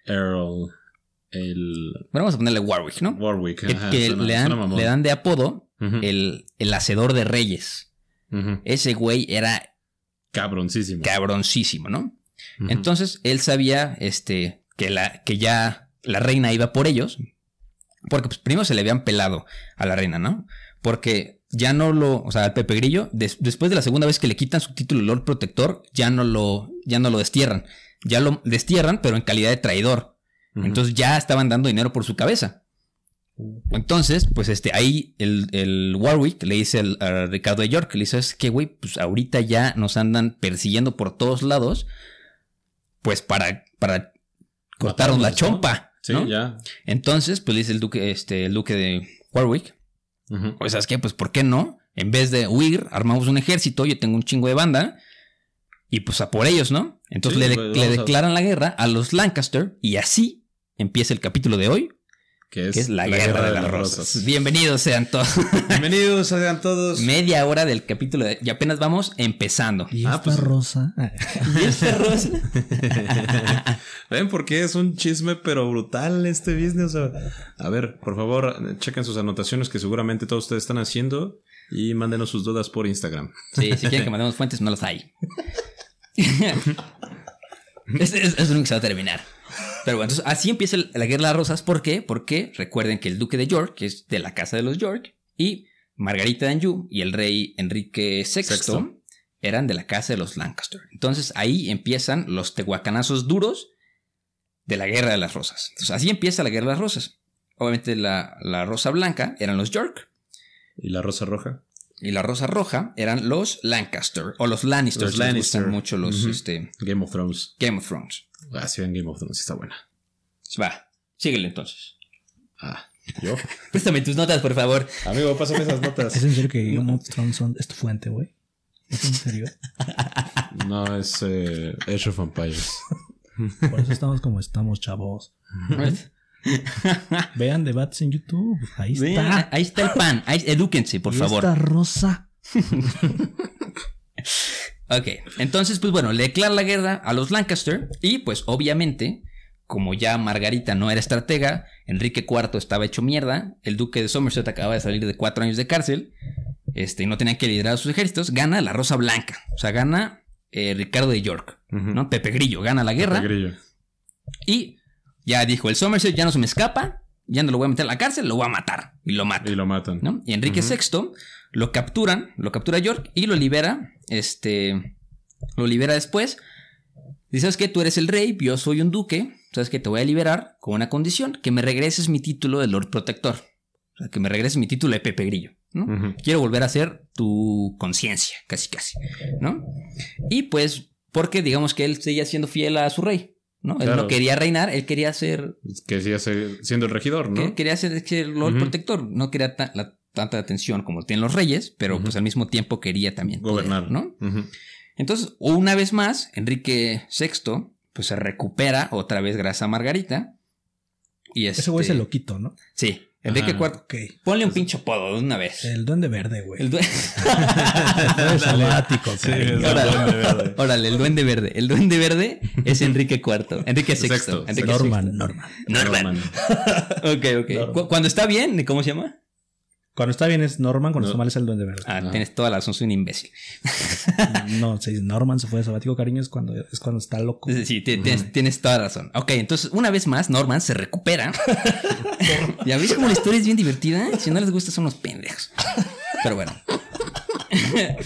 Earl. El.
Bueno, vamos a ponerle Warwick, ¿no?
Warwick.
Que,
ajá,
que
suena-
le, dan, le dan de apodo el, el hacedor de reyes. Ese güey era
Cabroncísimo.
cabroncísimo, ¿no? Entonces él sabía este, que, la, que ya la reina iba por ellos. Porque pues, primero se le habían pelado a la reina, ¿no? Porque ya no lo, o sea, al Pepe Grillo, des- después de la segunda vez que le quitan su título Lord Protector, ya no lo, ya no lo destierran. Ya lo destierran, pero en calidad de traidor. Entonces ya estaban dando dinero por su cabeza. Entonces, pues este, ahí el, el Warwick le dice al- a Ricardo de York, le dice, es que, güey, pues ahorita ya nos andan persiguiendo por todos lados, pues para, para cortarnos la chompa.
Sí,
¿no?
ya.
Entonces, pues dice el duque, este, el duque de Warwick,
Ujú.
pues ¿sabes qué? Pues ¿por qué no? En vez de huir, armamos un ejército, yo tengo un chingo de banda, y pues a por ellos, ¿no? Entonces
Sí,
le,
pues,
le
vamos a-
declaran la guerra a los Lancaster, y así empieza el capítulo de hoy,
Que es,
que es la, guerra, de, las rosas. Bienvenidos sean todos.
Bienvenidos sean todos.
Media hora del capítulo de- y apenas vamos empezando.
Y
Ah,
esta
pues-
rosa.
¿Y este rosa?
¿Ven por qué es un chisme pero brutal este business? O sea, a ver, por favor, chequen sus anotaciones que seguramente todos ustedes están haciendo y mándenos sus dudas por Instagram.
Sí, si quieren que mandemos fuentes, no las hay. es, es, es lo único que se va a terminar. Pero bueno, entonces así empieza la guerra de las rosas. ¿Por qué? Porque recuerden que el duque de York, que es de la casa de los York, y Margarita de Anjou y el rey Enrique VI,
Sexto.
eran de la casa de los Lancaster. Entonces ahí empiezan los tehuacanazos duros de la guerra de las rosas. Entonces así empieza la guerra de las rosas. Obviamente la, la rosa blanca eran los York
¿Y la rosa roja?
y la rosa roja eran los Lancaster o los Lannister.
Los Lannister.
gustan mucho los este,
Game of Thrones.
Game of Thrones.
Ah, sí, ven Game of Thrones, está buena.
Va, síguele entonces.
Ah, ¿yo?
Préstame tus notas, por favor.
Amigo, pásame esas notas.
¿Es en serio que Game of Thrones son- es tu fuente, güey? ¿Es en serio?
No, es eh, Age of Empires.
Por eso estamos como estamos, chavos. Vean debates en YouTube. Ahí
Vean,
está.
ahí está el pan. Ahí, edúquense, por
Y
favor.
Esta rosa.
Ok, entonces, pues bueno, le declara la guerra a los Lancaster y pues obviamente, como ya Margarita no era estratega, Enrique IV estaba hecho mierda, el duque de Somerset acaba de salir de cuatro años de cárcel, este, y no tenía que liderar a sus ejércitos, gana la Rosa Blanca, o sea, gana eh, Ricardo de York. ¿no? Pepe Grillo gana la guerra
Pepe Grillo.
y ya dijo, el Somerset ya no se me escapa, ya no lo voy a meter a la cárcel, lo voy a matar y lo mata.
Y lo matan.
¿no? Y Enrique. VI lo capturan, lo captura York y lo libera, este, lo libera después. Dice, ¿sabes qué? Tú eres el rey, yo soy un duque, ¿sabes qué? Te voy a liberar con una condición, que me regreses mi título de Lord Protector. O sea, que me regreses mi título de Pepe Grillo. Quiero volver a ser tu conciencia, casi casi, ¿no? Y pues, porque digamos que él seguía siendo fiel a su rey, ¿no? Él no quería reinar, él quería ser
Que siga se- siendo el regidor,
que-
¿no?
Quería ser ser el Lord. Protector. No quería ta- la- tanta atención como tienen los reyes, pero pues al mismo tiempo quería también poder,
Gobernar.
¿no? Entonces, una vez más, Enrique VI pues se recupera otra vez gracias a Margarita. Y
Ese güey
este-
se lo quito, ¿no?
Sí, Enrique. IV.
Ok.
Ponle un pinche apodo de una vez.
El duende verde, güey.
El due-
Fue sabático,
es
Órale.
el duende verde.
Órale, el duende verde. El duende verde es Enrique IV. Enrique VI.
Sexto.
Enrique
Norman,
VI.
Norman.
Norman.
Norman.
Ok, ok. Cu- Cuando está bien, ¿cómo se llama?
Cuando está bien es Norman, cuando
No.
está mal es el duende verde.
Ah, tienes toda la razón, soy un imbécil.
No, se dice Norman se fue de sabático, cariño, es cuando, es cuando está loco.
Sí, ti- tienes, tienes toda la razón. Ok, entonces una vez más, Norman se recupera. ya ves como la historia es bien divertida. Si no les gusta, son unos pendejos. Pero bueno.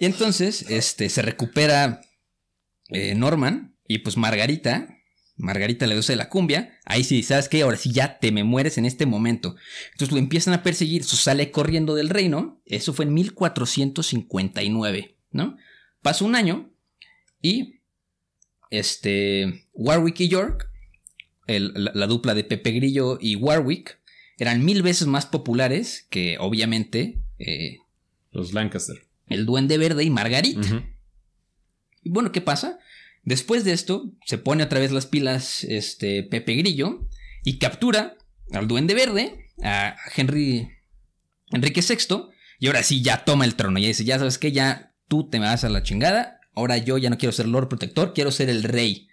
y entonces, este, se recupera eh, Norman y pues Margarita. Margarita le de la cumbia. Ahí sí, ¿sabes qué? Ahora sí ya te me mueres en este momento. Entonces lo empiezan a perseguir. Eso sale corriendo del reino. Eso fue en 1459, ¿no? Pasa un año y este, Warwick y York, el- la, la dupla de Pepe Grillo y Warwick, eran mil veces más populares que, obviamente, eh,
Los Lancaster.
el Duende Verde y Margarita. Y bueno, ¿qué pasa? Después de esto, se pone otra vez las pilas este, Pepe Grillo y captura al Duende Verde, a Henry, Enrique VI, y ahora sí ya toma el trono. Y dice, ya sabes que ya tú te me vas a la chingada, ahora yo ya no quiero ser Lord Protector, quiero ser el rey.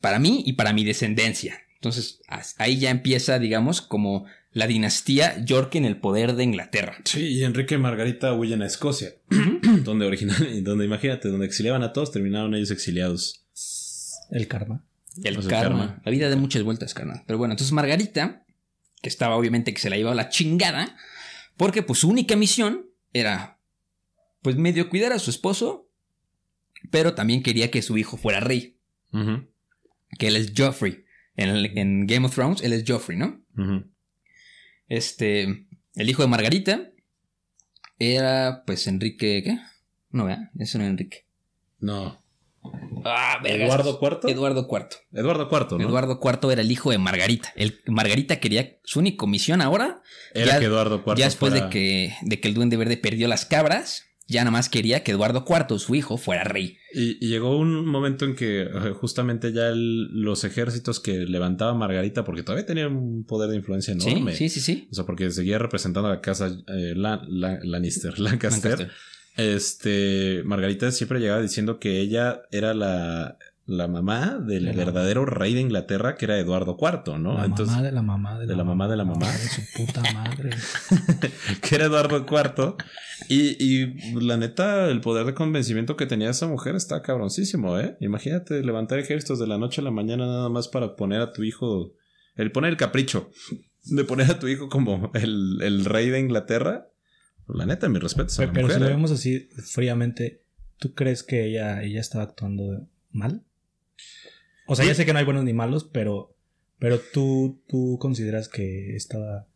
Para mí y para mi descendencia. Entonces, ahí ya empieza, digamos, como la dinastía York en el poder de Inglaterra.
Sí, y Enrique y Margarita huyen a Escocia, donde original, donde imagínate, donde exiliaban a todos, terminaron ellos exiliados.
El karma.
El
Pues el
karma. La vida de muchas vueltas, carnal. Pero bueno, entonces Margarita, que estaba obviamente que se la llevaba a la chingada, porque pues su única misión era, pues medio cuidar a su esposo, pero también quería que su hijo fuera rey, que él es Joffrey. En, Game of Thrones, él es Joffrey, ¿no?
ujú.
Este, el hijo de Margarita era, pues, Enrique, ¿qué? No, vea, ese no era Enrique.
No.
Ah, vergas.
¿Eduardo IV?
Eduardo IV.
Eduardo IV, ¿no?
Eduardo IV era el hijo de Margarita. El, Margarita quería su única misión ahora,
Era
ya-
que Eduardo IV
ya después
fuera-
de, que, de que el Duende Verde perdió las cabras, ya nada más quería que Eduardo IV, su hijo, fuera rey.
Y, y llegó un momento en que eh, justamente ya el- los ejércitos que levantaba Margarita, porque todavía tenía un poder de influencia enorme.
Sí, sí, sí, sí.
O sea, porque seguía representando a la casa eh, La- La- Lannister, Lancaster.
Lancaster.
Este, Margarita siempre llegaba diciendo que ella era la, la mamá del
De
verdadero rey de Inglaterra, que era Eduardo IV, ¿no?
La
Entonces,
mamá de la mamá de,
de la mamá de la mamá.
De su puta madre.
que era Eduardo IV. Y, y la neta, el poder de convencimiento que tenía esa mujer está cabroncísimo, ¿eh? Imagínate levantar ejércitos de la noche a la mañana nada más para poner a tu hijo, el poner el capricho de poner a tu hijo como el, el rey de Inglaterra. La neta, mi respeto a
Pero,
la
pero si lo
¿eh?
vemos así fríamente, ¿tú crees que ella, ella estaba actuando mal? O sea, ya sé que no hay buenos ni malos, pero, pero tú, tú consideras que estaba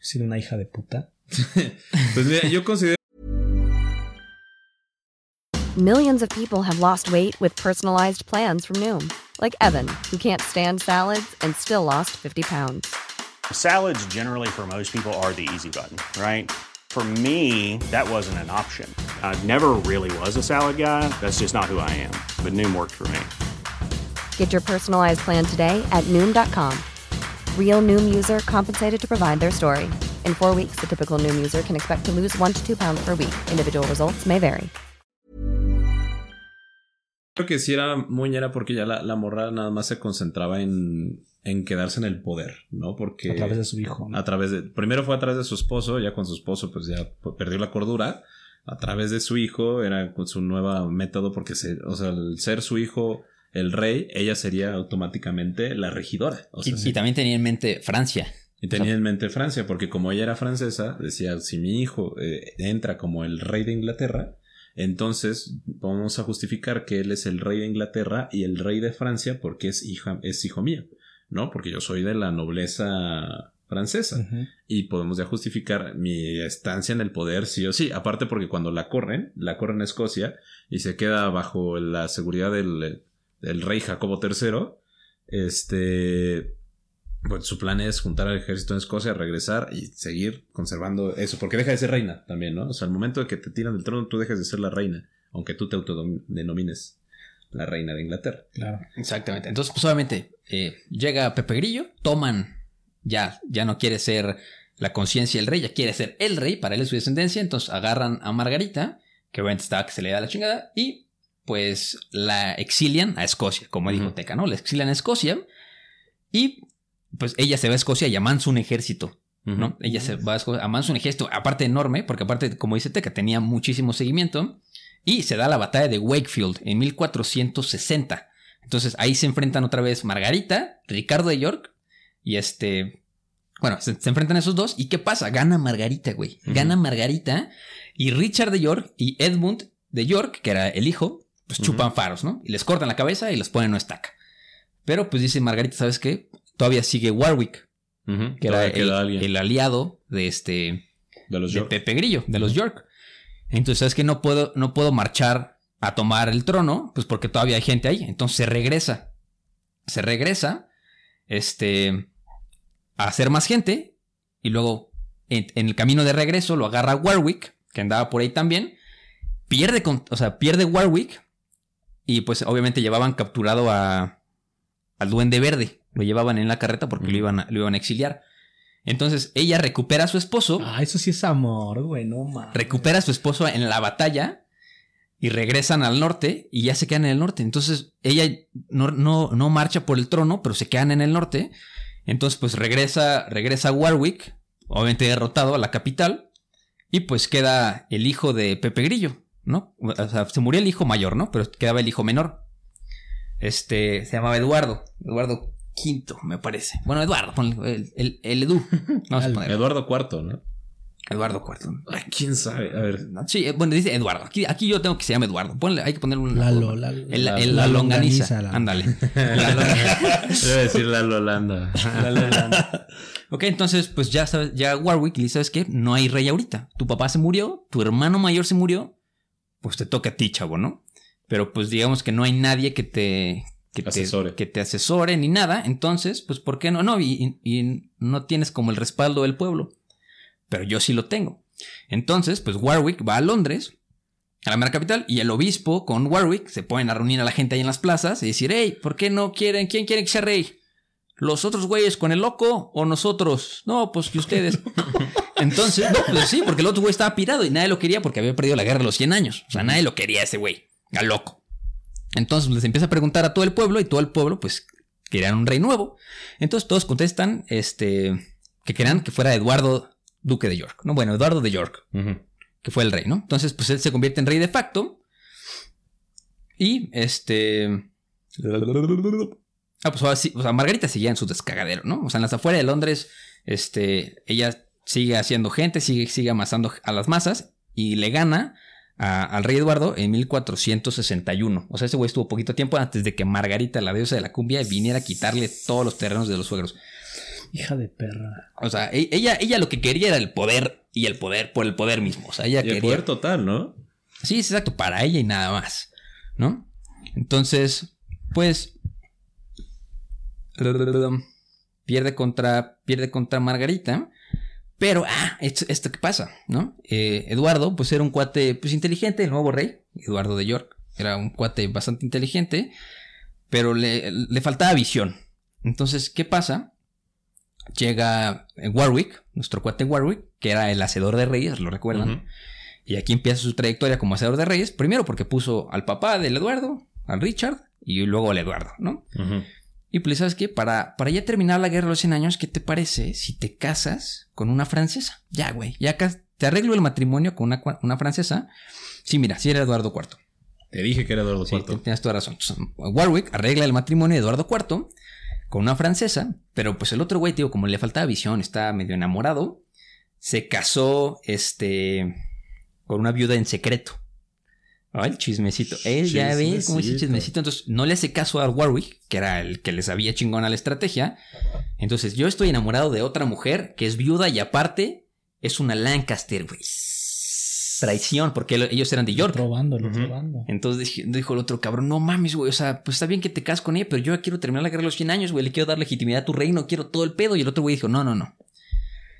siendo una hija de puta.
Pues mira, yo considero
Millions of people have lost weight with personalized plans from Noom, like Evan, who can't stand salads and still lost 50 pounds.
Salads, generally, for most people, are the easy button, right? For me, that wasn't an option. I never really was a salad guy. That's just not who I am. But Noom worked for me.
Get your personalized plan today at Noom.com. Real Noom user compensated to provide their story. In four weeks, the typical Noom user can expect to lose one to two pounds per week. Individual results may vary.
que sí era muñera porque ya la, la morra nada más se concentraba en, en quedarse en el poder, ¿no? Porque
A través de su hijo. ¿no?
a través de primero fue a través de su esposo ya con su esposo pues ya perdió la cordura a través de su hijo era con su nueva método porque se, o sea al ser su hijo el rey ella sería automáticamente la regidora o sea,
Y,
sí.
y también tenía en mente Francia.
Y tenía en mente Francia porque como ella era francesa decía si mi hijo eh, entra como el rey de Inglaterra entonces vamos a justificar que él es el rey de Inglaterra y el rey de Francia porque es hija es hijo mío no porque yo soy de la nobleza francesa y podemos ya justificar mi estancia en el poder sí o sí. Aparte porque cuando la corren, la corren a Escocia y se queda bajo la seguridad del, del rey Jacobo III, este... Pues su plan es juntar al ejército en Escocia, regresar y seguir conservando eso, porque deja de ser reina también, ¿no? O sea, al momento de que te tiran del trono, tú dejas de ser la reina, aunque tú te autodenomines la reina de Inglaterra.
Claro.
Exactamente. Entonces, pues obviamente, eh, llega Pepe Grillo, toman, ya, ya no quiere ser la conciencia del rey, ya quiere ser el rey, para él es su descendencia, entonces agarran a Margarita, que obviamente estaba que se le da la chingada, y pues la exilian a Escocia, como dijo
Ujú.
Teca, ¿no? La exilian a Escocia, y pues ella se va a Escocia y amansa un ejército ¿no? Ella se va a escoger- amansa un ejército, aparte enorme, porque aparte, como dice Teca, tenía muchísimo seguimiento. Y se da la batalla de Wakefield en 1460. Entonces ahí se enfrentan otra vez Margarita, Ricardo de York y este. Bueno, se, se enfrentan esos dos. ¿Y qué pasa? Gana Margarita, güey. Gana Margarita. Y Richard de York y Edmund de York, que era el hijo, pues chupan faros, ¿no? Y les cortan la cabeza y les ponen una estaca. Pero pues dice Margarita, ¿sabes qué? Todavía sigue Warwick, que era el, aliado de este
de los
de
York.
Pepe Grillo, de los York. Entonces, ¿sabes que No puedo, no puedo marchar a tomar el trono, pues porque todavía hay gente ahí. Entonces se regresa. Se regresa, este, a hacer más gente. Y luego, en, en el camino de regreso, lo agarra Warwick, que andaba por ahí también. Pierde, con- o sea, pierde Warwick. Y pues obviamente llevaban capturado a, al Duende Verde. Lo llevaban en la carreta porque lo, iban a, lo iban a exiliar. Entonces ella recupera a su esposo
Ah, eso sí es amor, güey, no mames.
recupera a su esposo en la batalla y regresan al norte y ya se quedan en el norte. Entonces ella no, no, no marcha por el trono, pero se quedan en el norte. Entonces pues regresa, regresa a Warwick, obviamente derrotado a la capital, y pues queda el hijo de Pepe Grillo, ¿no? O sea, se murió el hijo mayor, ¿no? Pero quedaba el hijo menor. Este, se llamaba Eduardo, Eduardo V, me parece. Bueno, Eduardo, ponle el, el, el Edu. Vamos a poner
Eduardo IV, ¿no?
Eduardo IV.
Ay, quién sabe. A ver.
Sí, eh, bueno, dice Eduardo. Aquí, aquí yo tengo que se llama Eduardo. Ponle, hay que ponerle un.
Lalo, Lalo.
El,
La-
el-
la
la longaniza.
la-
Ándale. La longaniza.
Debe decir la Lolanda.
ok, entonces, pues ya sabes, ya Warwick le dice, ¿sabes qué? No hay rey ahorita. Tu papá se murió, tu hermano mayor se murió. Pues te toca a ti, chavo, ¿no? Pero pues digamos que no hay nadie que te. Que
Asesore.
te, que te asesore ni nada. Entonces, pues, ¿por qué no? No, y no tienes como el respaldo del pueblo. Pero yo sí lo tengo. Entonces, pues Warwick va a Londres, a la mera capital, y el obispo con Warwick se ponen a reunir a la gente ahí en las plazas y decir, hey, ¿por qué no quieren? ¿Quién quiere que sea rey? ¿Los otros güeyes con el loco o nosotros? No, pues que ustedes. Entonces, no, pues sí, porque el otro güey estaba pirado y nadie lo quería porque había perdido la guerra de los 100 años. O sea, nadie lo quería ese güey, al loco. Entonces les empieza a preguntar a todo el pueblo y todo el pueblo, pues, querían un rey nuevo. Entonces todos contestan, este, que querían que fuera Eduardo, duque de York. No, bueno, Eduardo de York que fue el rey, ¿no? Entonces, pues él se convierte en rey de facto. Y este. Ah, pues ahora sí, o sea, Margarita seguía en su descagadero, ¿no? O sea, en las afueras de Londres, este, ella sigue haciendo gente, sigue, sigue amasando a las masas y le gana a- al rey Eduardo en 1461. O sea, ese güey estuvo poquito tiempo antes de que Margarita, la diosa de la cumbia, viniera a quitarle todos los terrenos de los suegros.
Hija de perra.
O sea, e- ella, ella lo que quería era el poder y el poder por el poder mismo. O sea, ella
Y el
quería.
poder total, ¿no?
Sí, es exacto, para ella y nada más, ¿no? Entonces, pues pierde contra pierde contra Margarita, pero ah, esto, esto qué pasa, ¿no? Eh, Eduardo, pues era un cuate pues inteligente, el nuevo rey, Eduardo de York, era un cuate bastante inteligente, pero le, le faltaba visión. Entonces, ¿qué pasa? Llega Warwick, nuestro cuate Warwick, que era el hacedor de reyes, lo recuerdan. Y aquí empieza su trayectoria como hacedor de reyes. Primero porque puso al papá del Eduardo, al Richard, y luego al Eduardo, ¿no?
Ujú.
Y pues, ¿sabes qué? Para, para ya terminar la guerra de los 100 años, ¿qué te parece si te casas con una francesa? Ya, güey. Ya te arreglo el matrimonio con una, una francesa. Sí, mira, sí era Eduardo IV.
Te dije que era Eduardo
Sí,
IV.
te- tienes toda razón. Entonces, Warwick arregla el matrimonio de Eduardo IV con una francesa, pero pues el otro güey, tío, como le faltaba visión, estaba medio enamorado, se casó, este, con una viuda en secreto. Ay, el chismecito. Eh, ya ves cómo es el
Chismecito.
Entonces, no le hace caso a Warwick, que era el que le sabía chingón a la estrategia. Entonces, yo estoy enamorado de otra mujer que es viuda y aparte es una Lancaster, güey. Traición, porque ellos eran de York.
Robándolo,
Ujú.
robando.
Entonces dij- dijo el otro cabrón, no mames, güey, o sea, pues está bien que te cases con ella, pero yo ya quiero terminar la guerra de los 100 años, güey, le quiero dar legitimidad a tu reino, quiero todo el pedo. Y el otro güey dijo, no, no, no.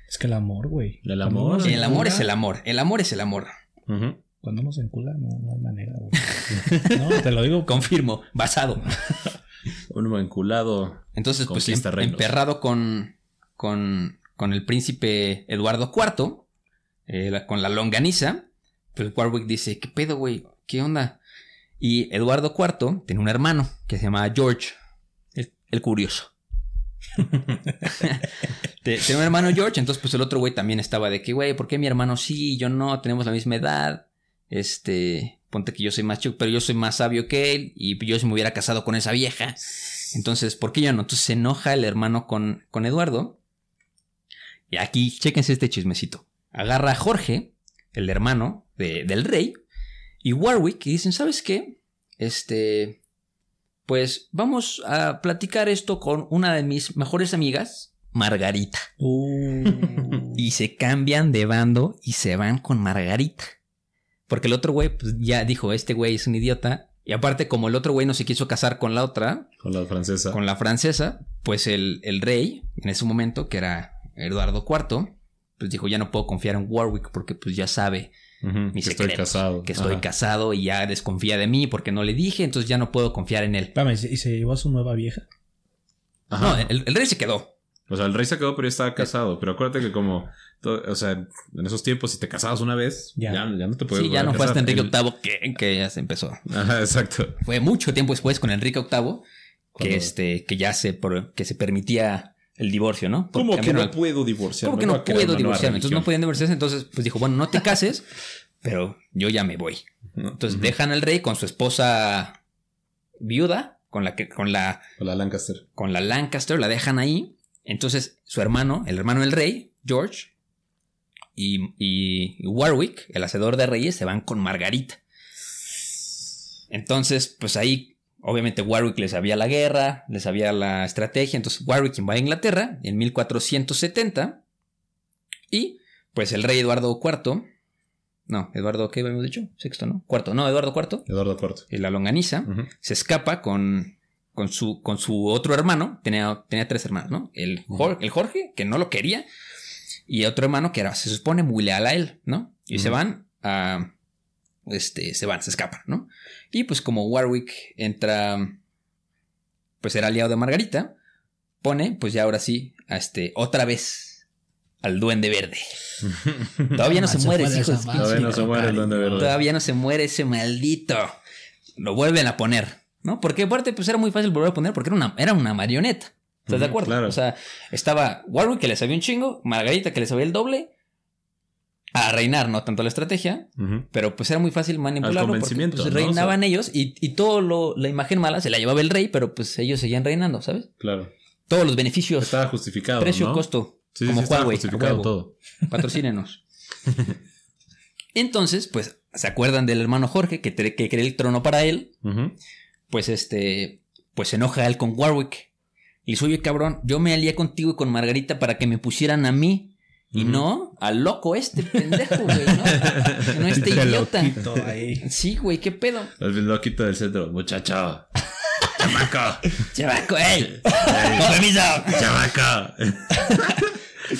Es que el amor, güey.
El amor.
El amor es el amor, el amor es el amor.
Ujú.
Cuando uno se encula, no, no hay manera, güey. no, te lo digo.
Confirmo, basado.
Un enculado.
Entonces, pues em-
reinos.
emperrado con, con, con el príncipe Eduardo IV, eh, la- con la longaniza, pues Warwick dice, ¿qué pedo, güey? ¿Qué onda? Y Eduardo IV tiene un hermano que se llama George, el, el curioso. tenía un hermano George, entonces pues el otro güey también estaba de que, güey, ¿por qué mi hermano sí y yo no? Tenemos la misma edad. Este, ponte que yo soy más chico, pero yo soy más sabio que él y yo si me hubiera casado con esa vieja. Entonces, ¿por qué yo no? Entonces se enoja el hermano con, con Eduardo. Y aquí, chéquense este chismecito. Agarra a Jorge, el hermano de- del rey, y Warwick, y dicen, ¿sabes qué? Este, pues vamos a platicar esto con una de mis mejores amigas, Margarita.
Uh.
Y se cambian de bando y se van con Margarita. Porque el otro güey, pues ya dijo, este güey es un idiota. Y aparte, como el otro güey no se quiso casar con la otra,
Con la francesa.
con la francesa, pues el, el rey, en ese momento, que era Eduardo IV, pues dijo, ya no puedo confiar en Warwick porque pues ya sabe mis
que estoy
secretos,
casado.
Que estoy
Ajá.
casado y ya desconfía de mí porque no le dije, entonces ya no puedo confiar en él.
Espérame, ¿y se- ¿y se llevó a su nueva vieja?
Ajá.
No, el, el rey se quedó.
O sea, el rey se quedó, pero ya estaba casado. Pero acuérdate que como, o sea, en esos tiempos, si te casabas una vez,
Ya.
ya, ya, no te puedes
Sí, ya no fue hasta. Enrique VIII que, que ya se empezó.
Ajá, exacto.
Fue mucho tiempo después con Enrique VIII que
Cuando-
este que ya se por- que se permitía el divorcio, ¿no? Porque
¿Cómo que no
al-
puedo divorciarme?
¿Cómo que no
crear
puedo divorciarme? Entonces no podían divorciarse, entonces pues dijo, bueno, no te cases, pero yo ya me voy. Entonces dejan al rey con su esposa viuda, con la que con la
Con la Lancaster.
con la Lancaster, la dejan ahí. Entonces su hermano, el hermano del rey, George, y, y Warwick, el hacedor de reyes, se van con Margarita. Entonces, pues ahí, obviamente Warwick les sabía la guerra, les sabía la estrategia. Entonces Warwick invade a Inglaterra en 1470 y pues el rey Eduardo IV, no, Eduardo, ¿qué habíamos dicho? Sexto, ¿no? Cuarto, no, Eduardo IV,
Eduardo IV.
y la longaniza se escapa con, con, su, con su otro hermano. Tenía, tenía tres hermanos, ¿no? El, Jor- el Jorge, que no lo quería, y otro hermano que era, se supone muy leal a él, ¿no? Y se van a. Este, se van, se escapan, ¿no? Y pues como Warwick entra, pues era aliado de Margarita, pone, pues ya ahora sí, a este, otra vez al duende verde. Todavía no se
se
muere.
Todavía no se muere el duende verde.
Todavía no se muere ese maldito. Lo vuelven a poner, ¿no? Porque aparte, pues era muy fácil volver a poner porque era una, era una marioneta. ¿Estás de acuerdo?
claro.
O sea, estaba Warwick que le sabía un chingo, Margarita que le sabía el doble. A reinar, no tanto la estrategia, pero pues era muy fácil manipularlo
convencimiento,
pues,
¿no?
reinaban ellos y, y todo lo, la imagen mala se la llevaba el rey, pero pues ellos seguían reinando, ¿sabes?
Claro.
Todos los beneficios,
Estaba justificado.
precio,
¿no?
costo,
Sí, sí,
como
sí, estaba
Huawei,
justificado todo.
Patrocínenos. Entonces, pues, ¿se acuerdan del hermano Jorge que, que quería el trono para él?
Ujú.
Pues este, pues se enoja él con Warwick. Y dice, oye, cabrón, yo me alié contigo y con Margarita para que me pusieran a mí. Y no al loco este pendejo, güey, ¿no? No este
Te
idiota.
loquito ahí.
Sí, güey, qué pedo.
El loquito del centro. Muchacho. Chamaco.
Chavaco, ey. Con permiso.
Chamaco.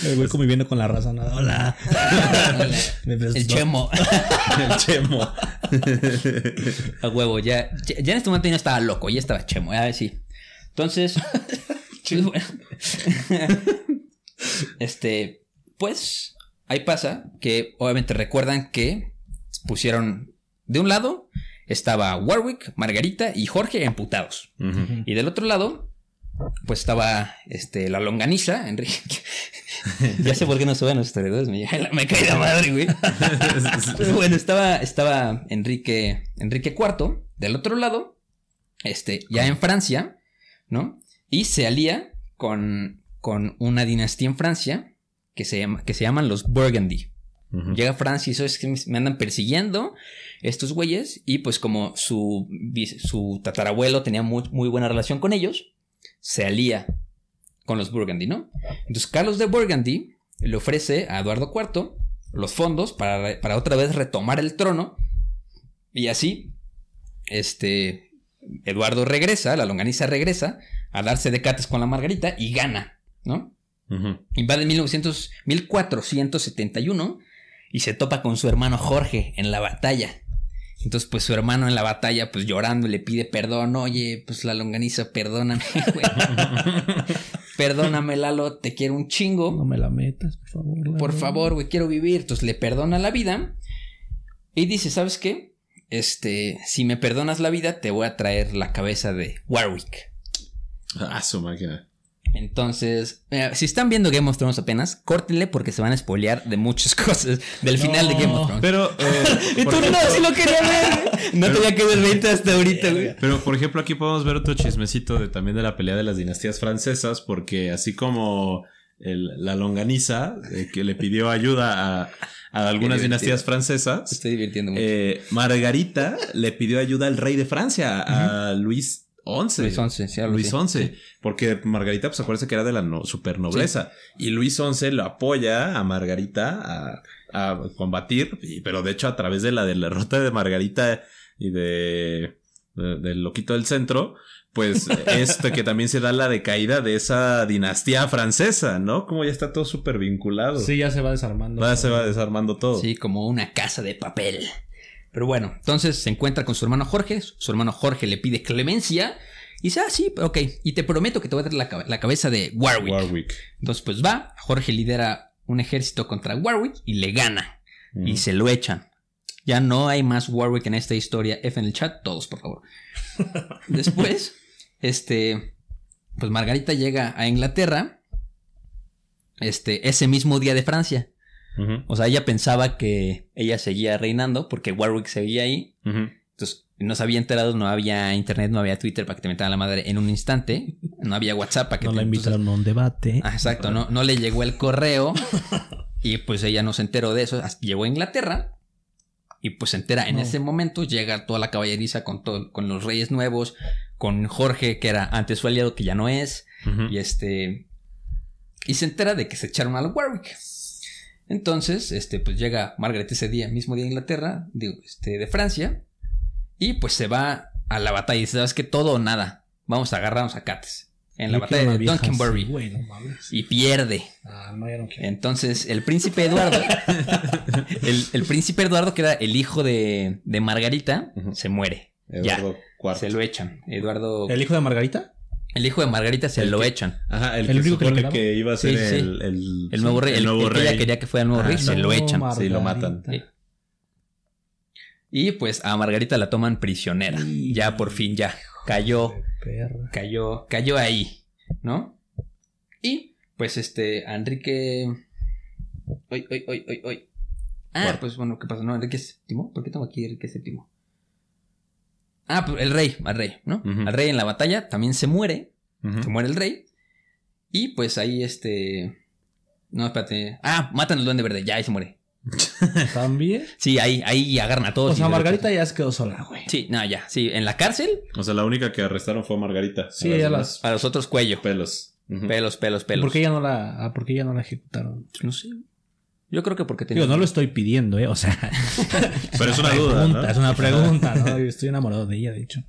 El güey conviviendo con la raza, nada. Hola. Me
El chemo.
El chemo.
A huevo, ya, ya en este momento ya no estaba loco, ya estaba chemo, ya sí. Entonces, pues, este, pues, ahí pasa que obviamente recuerdan que pusieron de un lado estaba Warwick, Margarita y Jorge emputados. Y del otro lado, pues estaba este, la longaniza, Enrique. ya sé por qué no suben los historiadores, me, me cae la madre, güey. Bueno, estaba, estaba Enrique, Enrique IV, del otro lado, este, ya en Francia, ¿no? Y se alía con, con una dinastía en Francia que se, llama, que se llaman los Burgundy. Llega a Francia y eso es que me andan persiguiendo estos güeyes. Y pues como su, su tatarabuelo tenía muy, muy buena relación con ellos, se alía con los Burgundy, ¿no? Entonces Carlos de Burgundy le ofrece a Eduardo IV los fondos para, para otra vez retomar el trono. Y así, este, Eduardo regresa, la longaniza regresa a darse de cates con la Margarita y gana, ¿no?
Ujú.
Invade en 1900 1471 y se topa con su hermano Jorge en la batalla. Entonces, pues su hermano en la batalla, pues llorando, le pide perdón. Oye, pues la longaniza, perdóname, güey. perdóname, Lalo, te quiero un chingo.
No me la metas, por favor. Lalo.
Por favor, güey, quiero vivir. Entonces le perdona la vida. Y dice, ¿sabes qué? Este, si me perdonas la vida, te voy a traer la cabeza de Warwick.
Ah, su máquina.
Entonces, mira, si están viendo Game of Thrones apenas, córtenle porque se van a spoilear de muchas cosas del final de Game of Thrones.
Pero, eh,
y tú no, sí lo quería ver. No tenía que ver 20 hasta ahorita, güey.
Pero, por ejemplo, aquí podemos ver otro chismecito de también de la pelea de las dinastías francesas, porque así como el- la longaniza, eh, que le pidió ayuda a, a algunas dinastías francesas,
estoy divirtiendo mucho.
eh, Margarita le pidió ayuda al rey de Francia, a Luis XI.
Luis XI, sí,
Luis. Porque Margarita, pues acuérdense que era de la no, supernobleza. Y Luis XI lo apoya a Margarita a, a combatir, y- pero de hecho a través de la, de la derrota de Margarita y de, de- del loquito del centro, pues este que también se da la decaída de esa dinastía francesa, ¿no? Como ya está todo súper vinculado.
Sí, ya se va desarmando.
Ya se va desarmando todo.
Sí, como una casa de papel. Pero bueno, entonces se encuentra con su hermano Jorge. Su hermano Jorge le pide clemencia. Y dice, ah, sí, ok. Y te prometo que te voy a dar la, cabe- la cabeza de Warwick.
Warwick.
Entonces, pues va. Jorge lidera un ejército contra Warwick y le gana. Y se lo echan. Ya no hay más Warwick en esta historia. F en el chat, todos, por favor. Después, este. Pues Margarita llega a Inglaterra. Este, ese mismo día de Francia. O sea, ella pensaba que ella seguía reinando porque Warwick seguía ahí. Entonces, no se había enterado, no había internet, no había Twitter para que te metieran la madre en un instante. No había WhatsApp para que
No
te
la invitaron a un debate.
Ah, exacto, no, no le llegó el correo y pues ella no se enteró de eso. Llegó a Inglaterra y pues se entera en
No.
ese momento. Llega toda la caballeriza con, todo, con los reyes nuevos, con Jorge, que era antes su aliado, que ya no es. Y este. Y se entera de que se echaron al Warwick. Entonces, este, pues llega Margaret ese día, mismo día a Inglaterra, digo, este, de Francia. Y pues se va a la batalla. Y dice, ¿sabes qué? Todo o nada. Vamos a agarrarnos a Cates. En la
Yo
batalla de Duncanbury. y pierde.
Ah, no, ya no quiero.
Entonces, el príncipe Eduardo, el, el príncipe Eduardo, que era el hijo de, de Margarita, se muere.
Eduardo
Ya,
IV.
se lo echan. Eduardo,
¿El hijo de Margarita?
El hijo de Margarita se
El
lo
que-
echan.
Ajá, el,
¿El
que
único que le
supone que iba a ser
Sí, sí.
el, el,
El nuevo rey, el,
nuevo
el que ella
rey.
quería que fuera el nuevo
Ah,
rey, se
No,
lo echan.
Sí, lo matan.
Margarita.
Sí. Y pues a Margarita la toman prisionera.
Y-
Ya por fin, ya cayó,
perra.
cayó, cayó ahí, ¿no? Y pues este, a Enrique. Hoy, hoy, hoy, hoy, hoy. Ah,
¿Cuál?
pues bueno, ¿qué pasa? No, Enrique VII. ¿Por qué tengo aquí Enrique VII? Ah, pues el rey, al rey, ¿no? Al rey en la batalla también se muere. Se muere el rey. Y pues ahí este. No, espérate. Ah, matan al duende verde. Ya ahí se muere.
¿También?
Sí, ahí, ahí agarran a todos.
O sea, Margarita ya se quedó sola, güey.
Sí, no, ya. Sí, en la cárcel,
O sea, la única que arrestaron fue Margarita.
Sí,
A las
las-
a los otros cuello.
Pelos.
Pelos, pelos, pelos.
¿Por qué ya no la, ah, por qué ya no la ejecutaron?
No sé. Yo creo que porque tenía.
Digo, no lo estoy pidiendo, ¿eh? O sea,
Pero es una duda,
pregunta,
¿no?
es una pregunta, ¿no? Yo estoy enamorado de ella, de hecho.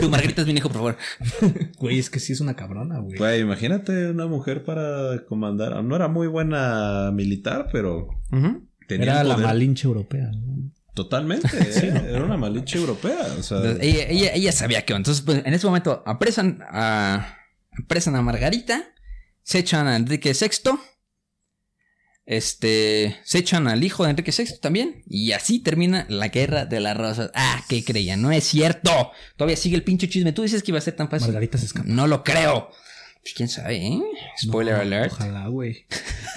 Tu Margarita es mi hijo, por favor.
Güey, es que sí es una cabrona, güey.
Güey, imagínate una mujer para comandar. No era muy buena militar, pero tenía
Era la malinche europea. ¿no?
Totalmente. ¿eh? Era una malinche europea. O sea,
Entonces, ella, ella, ella sabía que. Entonces, pues, en ese momento apresan a. Apresan a Margarita. Se echan a Enrique VI. Este. Se echan al hijo de Enrique VI también. Y así termina la guerra de las rosas. Ah, ¿qué creían? No es cierto. Todavía sigue el pinche chisme. Tú dices que iba a ser tan fácil.
Margarita se escapó.
No lo creo. Pues quién sabe, ¿eh? Spoiler
No,
alert.
Ojalá, güey.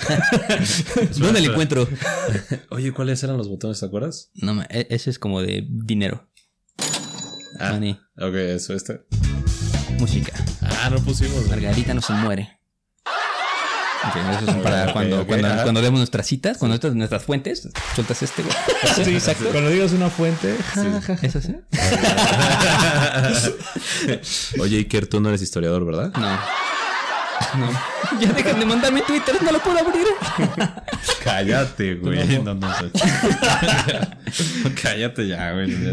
¿Dónde le encuentro?
Oye, ¿cuáles eran los botones? ¿Te acuerdas?
No, e- ese es como de dinero.
Ah,
Money.
ok, eso, este.
Música.
Ah, no pusimos.
Margarita no se muere. Ok, eso es para cuando, cuando, demos nuestras citas, cuando nuestras, nuestras fuentes, sueltas este, güey.
Sí, exacto. Cuando digas una fuente, ja,
¿Eso sí?
Oye, Iker, tú no eres historiador, ¿verdad?
No. No. Ya dejen de mandarme Twitter, no lo puedo abrir.
Cállate, güey. No, no. Cállate ya, güey. Ya,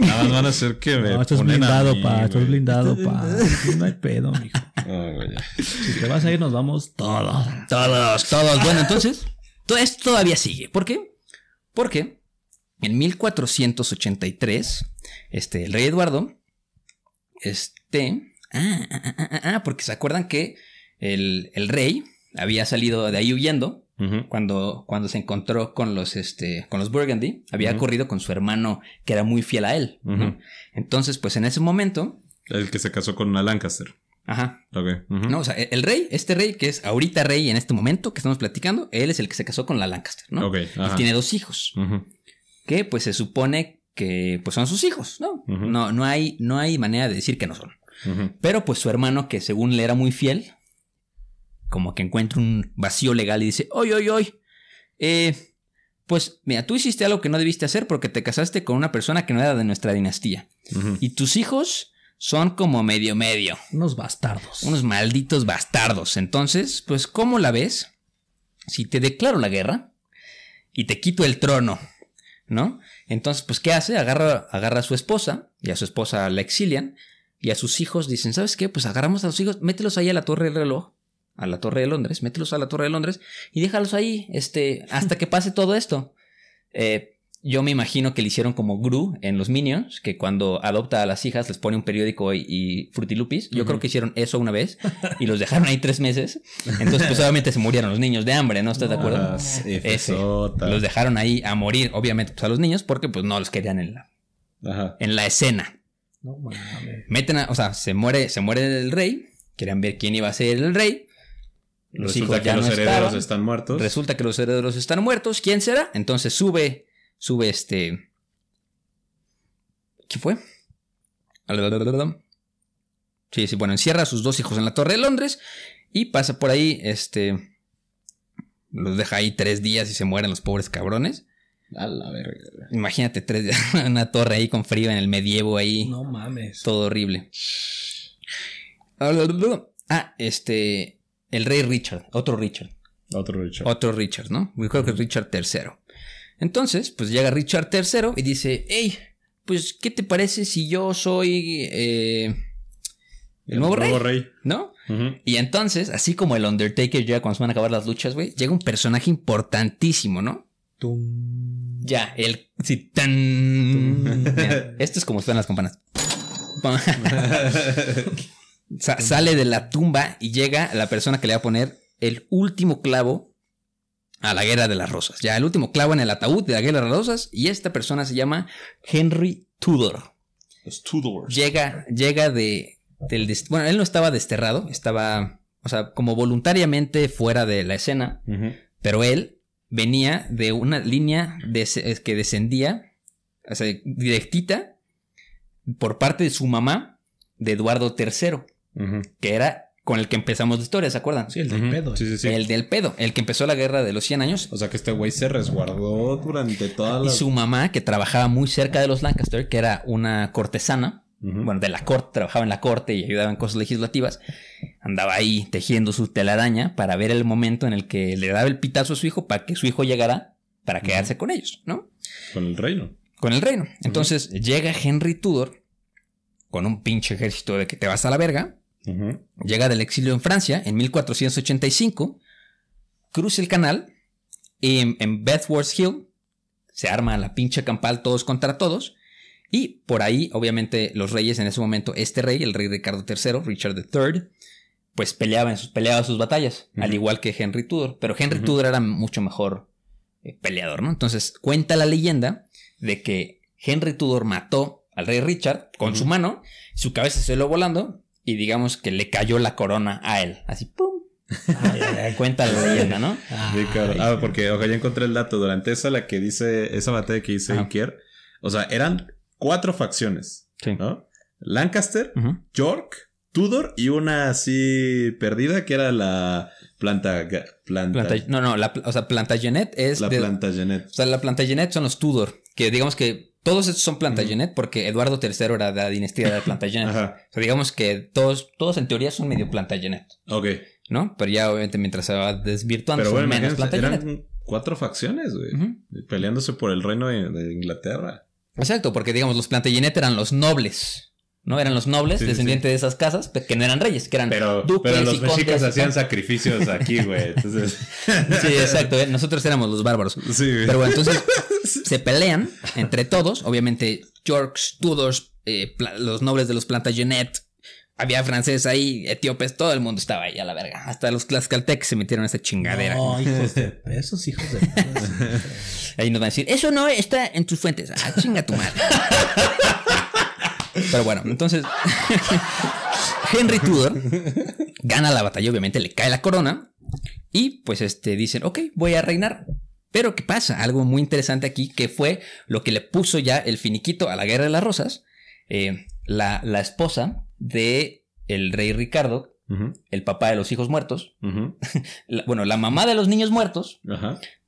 Nada más van a hacer que me.
No, esto es
a
blindado,
mí,
pa. Esto es blindado, pa. No hay pedo, mijo.
Güey.
Si te vas a ir, nos vamos todos.
Todos, todos. Bueno, entonces, todo esto todavía sigue. ¿Por qué? Porque en 1483, este, el rey Eduardo, este, ah, ah, ah, ah, ah, porque se acuerdan que el, el rey había salido de ahí huyendo cuando, cuando se encontró con los, este, con los Burgundy, había corrido con su hermano que era muy fiel a él. Entonces, pues en ese momento,
El que se casó con una Lancaster.
Ajá.
Ok. ujú.
No, o sea, el rey, este rey que es ahorita rey en este momento que estamos platicando, él es el que se casó con la Lancaster, ¿no? Y tiene dos hijos, que pues se supone que pues son sus hijos, ¿no? No, no hay, no hay manera de decir que no son. Pero pues su hermano, que según le era muy fiel, como que encuentra un vacío legal y dice, oye, oye, oye, eh, pues mira, tú hiciste algo que no debiste hacer porque te casaste con una persona que no era de nuestra dinastía. Y tus hijos son como medio medio,
Unos bastardos.
unos malditos bastardos. Entonces, pues, ¿cómo la ves? Si te declaro la guerra y te quito el trono, ¿no? Entonces, pues, ¿qué hace? Agarra, agarra a su esposa y a su esposa la exilian y a sus hijos dicen, ¿sabes qué? Pues agarramos a los hijos, mételos ahí a la torre del reloj, a la torre de Londres, mételos a la torre de Londres y déjalos ahí, este, hasta que pase todo esto. Eh, yo me imagino que le hicieron como Gru en los Minions, que cuando adopta a las hijas les pone un periódico y, y frutilupis. Yo creo que hicieron eso una vez y los dejaron ahí tres meses. Entonces, pues obviamente se murieron los niños de hambre, ¿no? ¿Estás de acuerdo?
Ah,
Ese.
Fsota.
Los dejaron ahí a morir, obviamente, pues a los niños, porque pues no los querían en la,
Ajá.
en la escena.
No.
Meten a, o sea, se muere, se muere el rey. Querían ver quién iba a ser el rey. Los
Resulta
hijos
que los
no
herederos
estaban.
están muertos.
Resulta que los herederos están muertos. ¿Quién será? Entonces sube, sube este. ¿Qué fue? Sí, sí, bueno, encierra a sus dos hijos en la Torre de Londres y pasa por ahí, este. Los deja ahí tres días y se mueren los pobres cabrones.
A la verga.
Imagínate tres días, una torre ahí con frío en el medievo ahí.
No mames.
Todo horrible. Ah, este. El rey Richard, otro Richard.
Otro Richard.
Otro Richard, ¿no? Yo creo que es Richard III. Entonces, pues llega Richard III y dice, hey, pues, ¿qué te parece si yo soy eh, el nuevo, rey? ¿No? Y entonces, así como el Undertaker ya cuando se van a acabar las luchas, güey, llega un personaje importantísimo, ¿no?
Tum.
Ya, el... Sí, tan... Mira, esto es como suenan las campanas. Sa- sale de la tumba y llega la persona que le va a poner el último clavo a la Guerra de las Rosas. Ya, el último clavo en el ataúd de la Guerra de las Rosas. Y esta persona se llama Henry Tudor.
Los Tudors.
Llega, llega de. Del bueno, él no estaba desterrado, estaba. O sea, como voluntariamente fuera de la escena. Pero él venía de una línea de- que descendía, o sea, directita, por parte de su mamá, de Eduardo III, Que era con el que empezamos la historia, ¿se acuerdan?
Sí, el del pedo.
Sí, sí, sí.
El del pedo, el que empezó la guerra de los 100 años.
O sea que este güey se resguardó durante toda
Y
la.
su mamá, que trabajaba muy cerca de los Lancaster, que era una cortesana, bueno, de la corte, trabajaba en la corte y ayudaba en cosas legislativas, andaba ahí tejiendo su telaraña para ver el momento en el que le daba el pitazo a su hijo para que su hijo llegara para quedarse con ellos, ¿no?
Con el reino.
Con el reino. Entonces llega Henry Tudor con un pinche ejército de que te vas a la verga. Llega del exilio en Francia en 1485, cruza el canal y en, en Bedworth Hill se arma la pinche campal todos contra todos. Y por ahí, obviamente, los reyes en ese momento, este rey, el rey Ricardo III, Richard III, pues peleaba, en sus, peleaba sus batallas, al igual que Henry Tudor. Pero Henry Tudor era mucho mejor eh, peleador, ¿no? Entonces cuenta la leyenda de que Henry Tudor mató al rey Richard con su mano, su cabeza se lo volando y digamos que le cayó la corona a él. Así, ¡pum! Ay, cuenta la leyenda, ¿no?
Sí, cabrón. Ah, porque ojalá ya encontré el dato. Durante esa, la que dice, esa batalla que dice. Kier, o sea, eran cuatro facciones,
Sí.
¿no? Lancaster. York, Tudor y una así perdida que era la planta. Planta.
Planta- no, no, la, o sea, Plantagenet es.
la
de-
Plantagenet.
O sea, la Plantagenet son los Tudor, que digamos que todos estos son Plantagenet porque Eduardo III era de la dinastía de Plantagenet.
Ajá.
O sea, digamos que todos, todos en teoría son medio Plantagenet,
Ok.
¿no? Pero ya obviamente mientras se va desvirtuando
Pero
son
bueno,
menos
imagínense,
Plantagenet.
eran cuatro facciones, güey. Peleándose por el reino de, de Inglaterra.
Exacto, porque digamos los Plantagenet eran los nobles, ¿no? Eran los nobles,
Sí, sí,
descendientes de esas casas, que no eran reyes, que eran
Pero,
duques
pero los
y
mexicas hacían sacrificios aquí, güey. Entonces.
Sí, exacto, ¿eh? nosotros éramos los bárbaros.
Sí, güey.
Pero bueno, entonces se pelean entre todos. Obviamente, Yorks, Tudors, eh, los nobles de los Plantagenet. Había franceses ahí, etíopes, todo el mundo estaba ahí a la verga. Hasta los tlaxcaltecas se metieron a esa chingadera.
No, hijos de... Esos hijos de...
Ahí nos van a decir, eso no está en tus fuentes. Ah, chinga tu madre. Pero bueno, entonces Henry Tudor gana la batalla, obviamente le cae la corona. Y pues este dicen, ok, voy a reinar. Pero ¿qué pasa? Algo muy interesante aquí que fue lo que le puso ya el finiquito a la Guerra de las Rosas. Eh, la, la esposa de el rey Ricardo, el papá de los hijos muertos, la- bueno, la mamá de los niños muertos,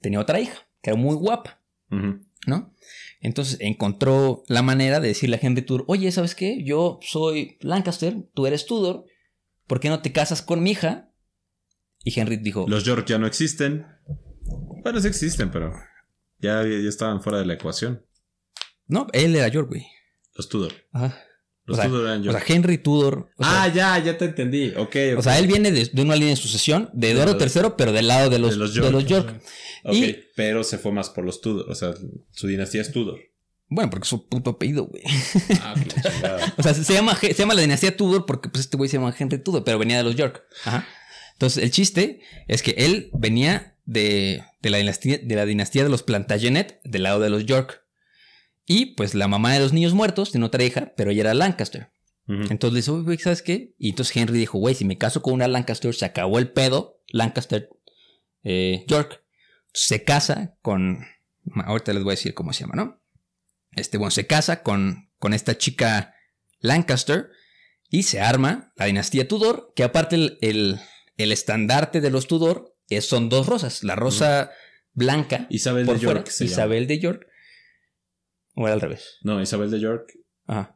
tenía otra hija, que era muy guapa. ¿no? Entonces encontró la manera de decirle a Henry Tudor, oye, ¿sabes qué? Yo soy Lancaster, tú eres Tudor, ¿por qué no te casas con mi hija? Y Henry dijo,
Los York ya no existen. Bueno, sí existen, pero ya, ya estaban fuera de la ecuación.
no, él era York, güey.
Los Tudor.
Ajá.
Los
o, sea,
Tudor eran
o
York.
sea, Henry Tudor. o sea,
ah, ya, ya te entendí. Ok, ok.
O sea, él viene de, de una línea de sucesión de Eduardo III, pero del lado de los,
de los
de
York.
los York.
Ok,
y-
pero se fue más por los Tudor. O sea, su dinastía es Tudor.
Bueno, porque es su puto apellido, güey.
Ah.
O sea, se llama, se llama la dinastía Tudor porque pues este güey se llama Henry Tudor, pero venía de los York. Ajá. Entonces, el chiste es que él venía de, de, la, dinastía, de la dinastía de los Plantagenet, del lado de los York. Y pues la mamá de los niños muertos tiene otra hija, pero ella era Lancaster. Entonces le dice, "Oye, güey, ¿sabes qué? Y entonces Henry dijo, güey, si me caso con una Lancaster, se acabó el pedo. Lancaster, eh, York. Se casa con. Ahorita les voy a decir cómo se llama, ¿no? Este, bueno, se casa con, con esta chica Lancaster y se arma la dinastía Tudor, que aparte el, el, el estandarte de los Tudor es, son dos rosas. La rosa blanca
Isabel
por
de York. llama.
Isabel de York. O era al revés.
No, Isabel de York.
Ajá.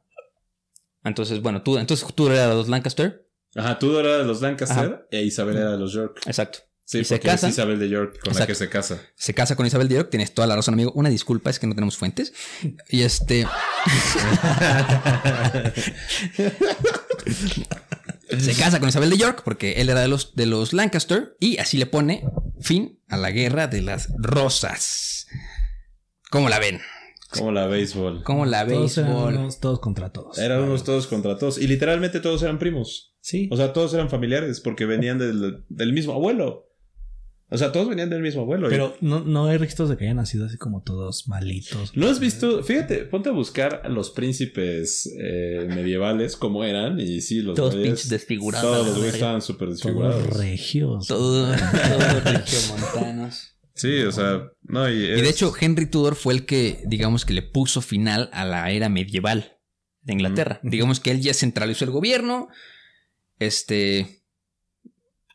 Entonces, bueno, tú, entonces tú eras de los Lancaster.
Ajá, Tudor era de los Lancaster e Isabel era de los York.
Exacto.
Sí,
Y se
porque
casan.
es Isabel de York con la
Exacto.
que se casa.
Se casa con Isabel de York, tienes toda la razón, amigo. Una disculpa, es que no tenemos fuentes. Y este. se casa con Isabel de York porque él era de los, de los Lancaster y así le pone fin a la guerra de las rosas. ¿Cómo la ven?
Como la béisbol.
¿Cómo la
Todos eran
béisbol?
unos todos contra todos.
Eran unos todos contra todos. Y literalmente todos eran primos.
Sí.
O sea, todos eran familiares porque venían del, del mismo abuelo. O sea, todos venían del mismo abuelo.
Pero no, no hay registros de que hayan nacido así como todos malitos.
¿No has visto? Fíjate, ponte a buscar a los príncipes eh, medievales como eran. Y sí, los
Todos pinches desfigurados.
Todos los güeyes estaban súper
Todos
desfigurados.
regios.
Todo- Todos regiomontanos.
Sí, o sea, no, y,
de hecho, Henry Tudor fue el que, digamos, que le puso final a la era medieval de Inglaterra. Digamos que él ya centralizó el gobierno. Este.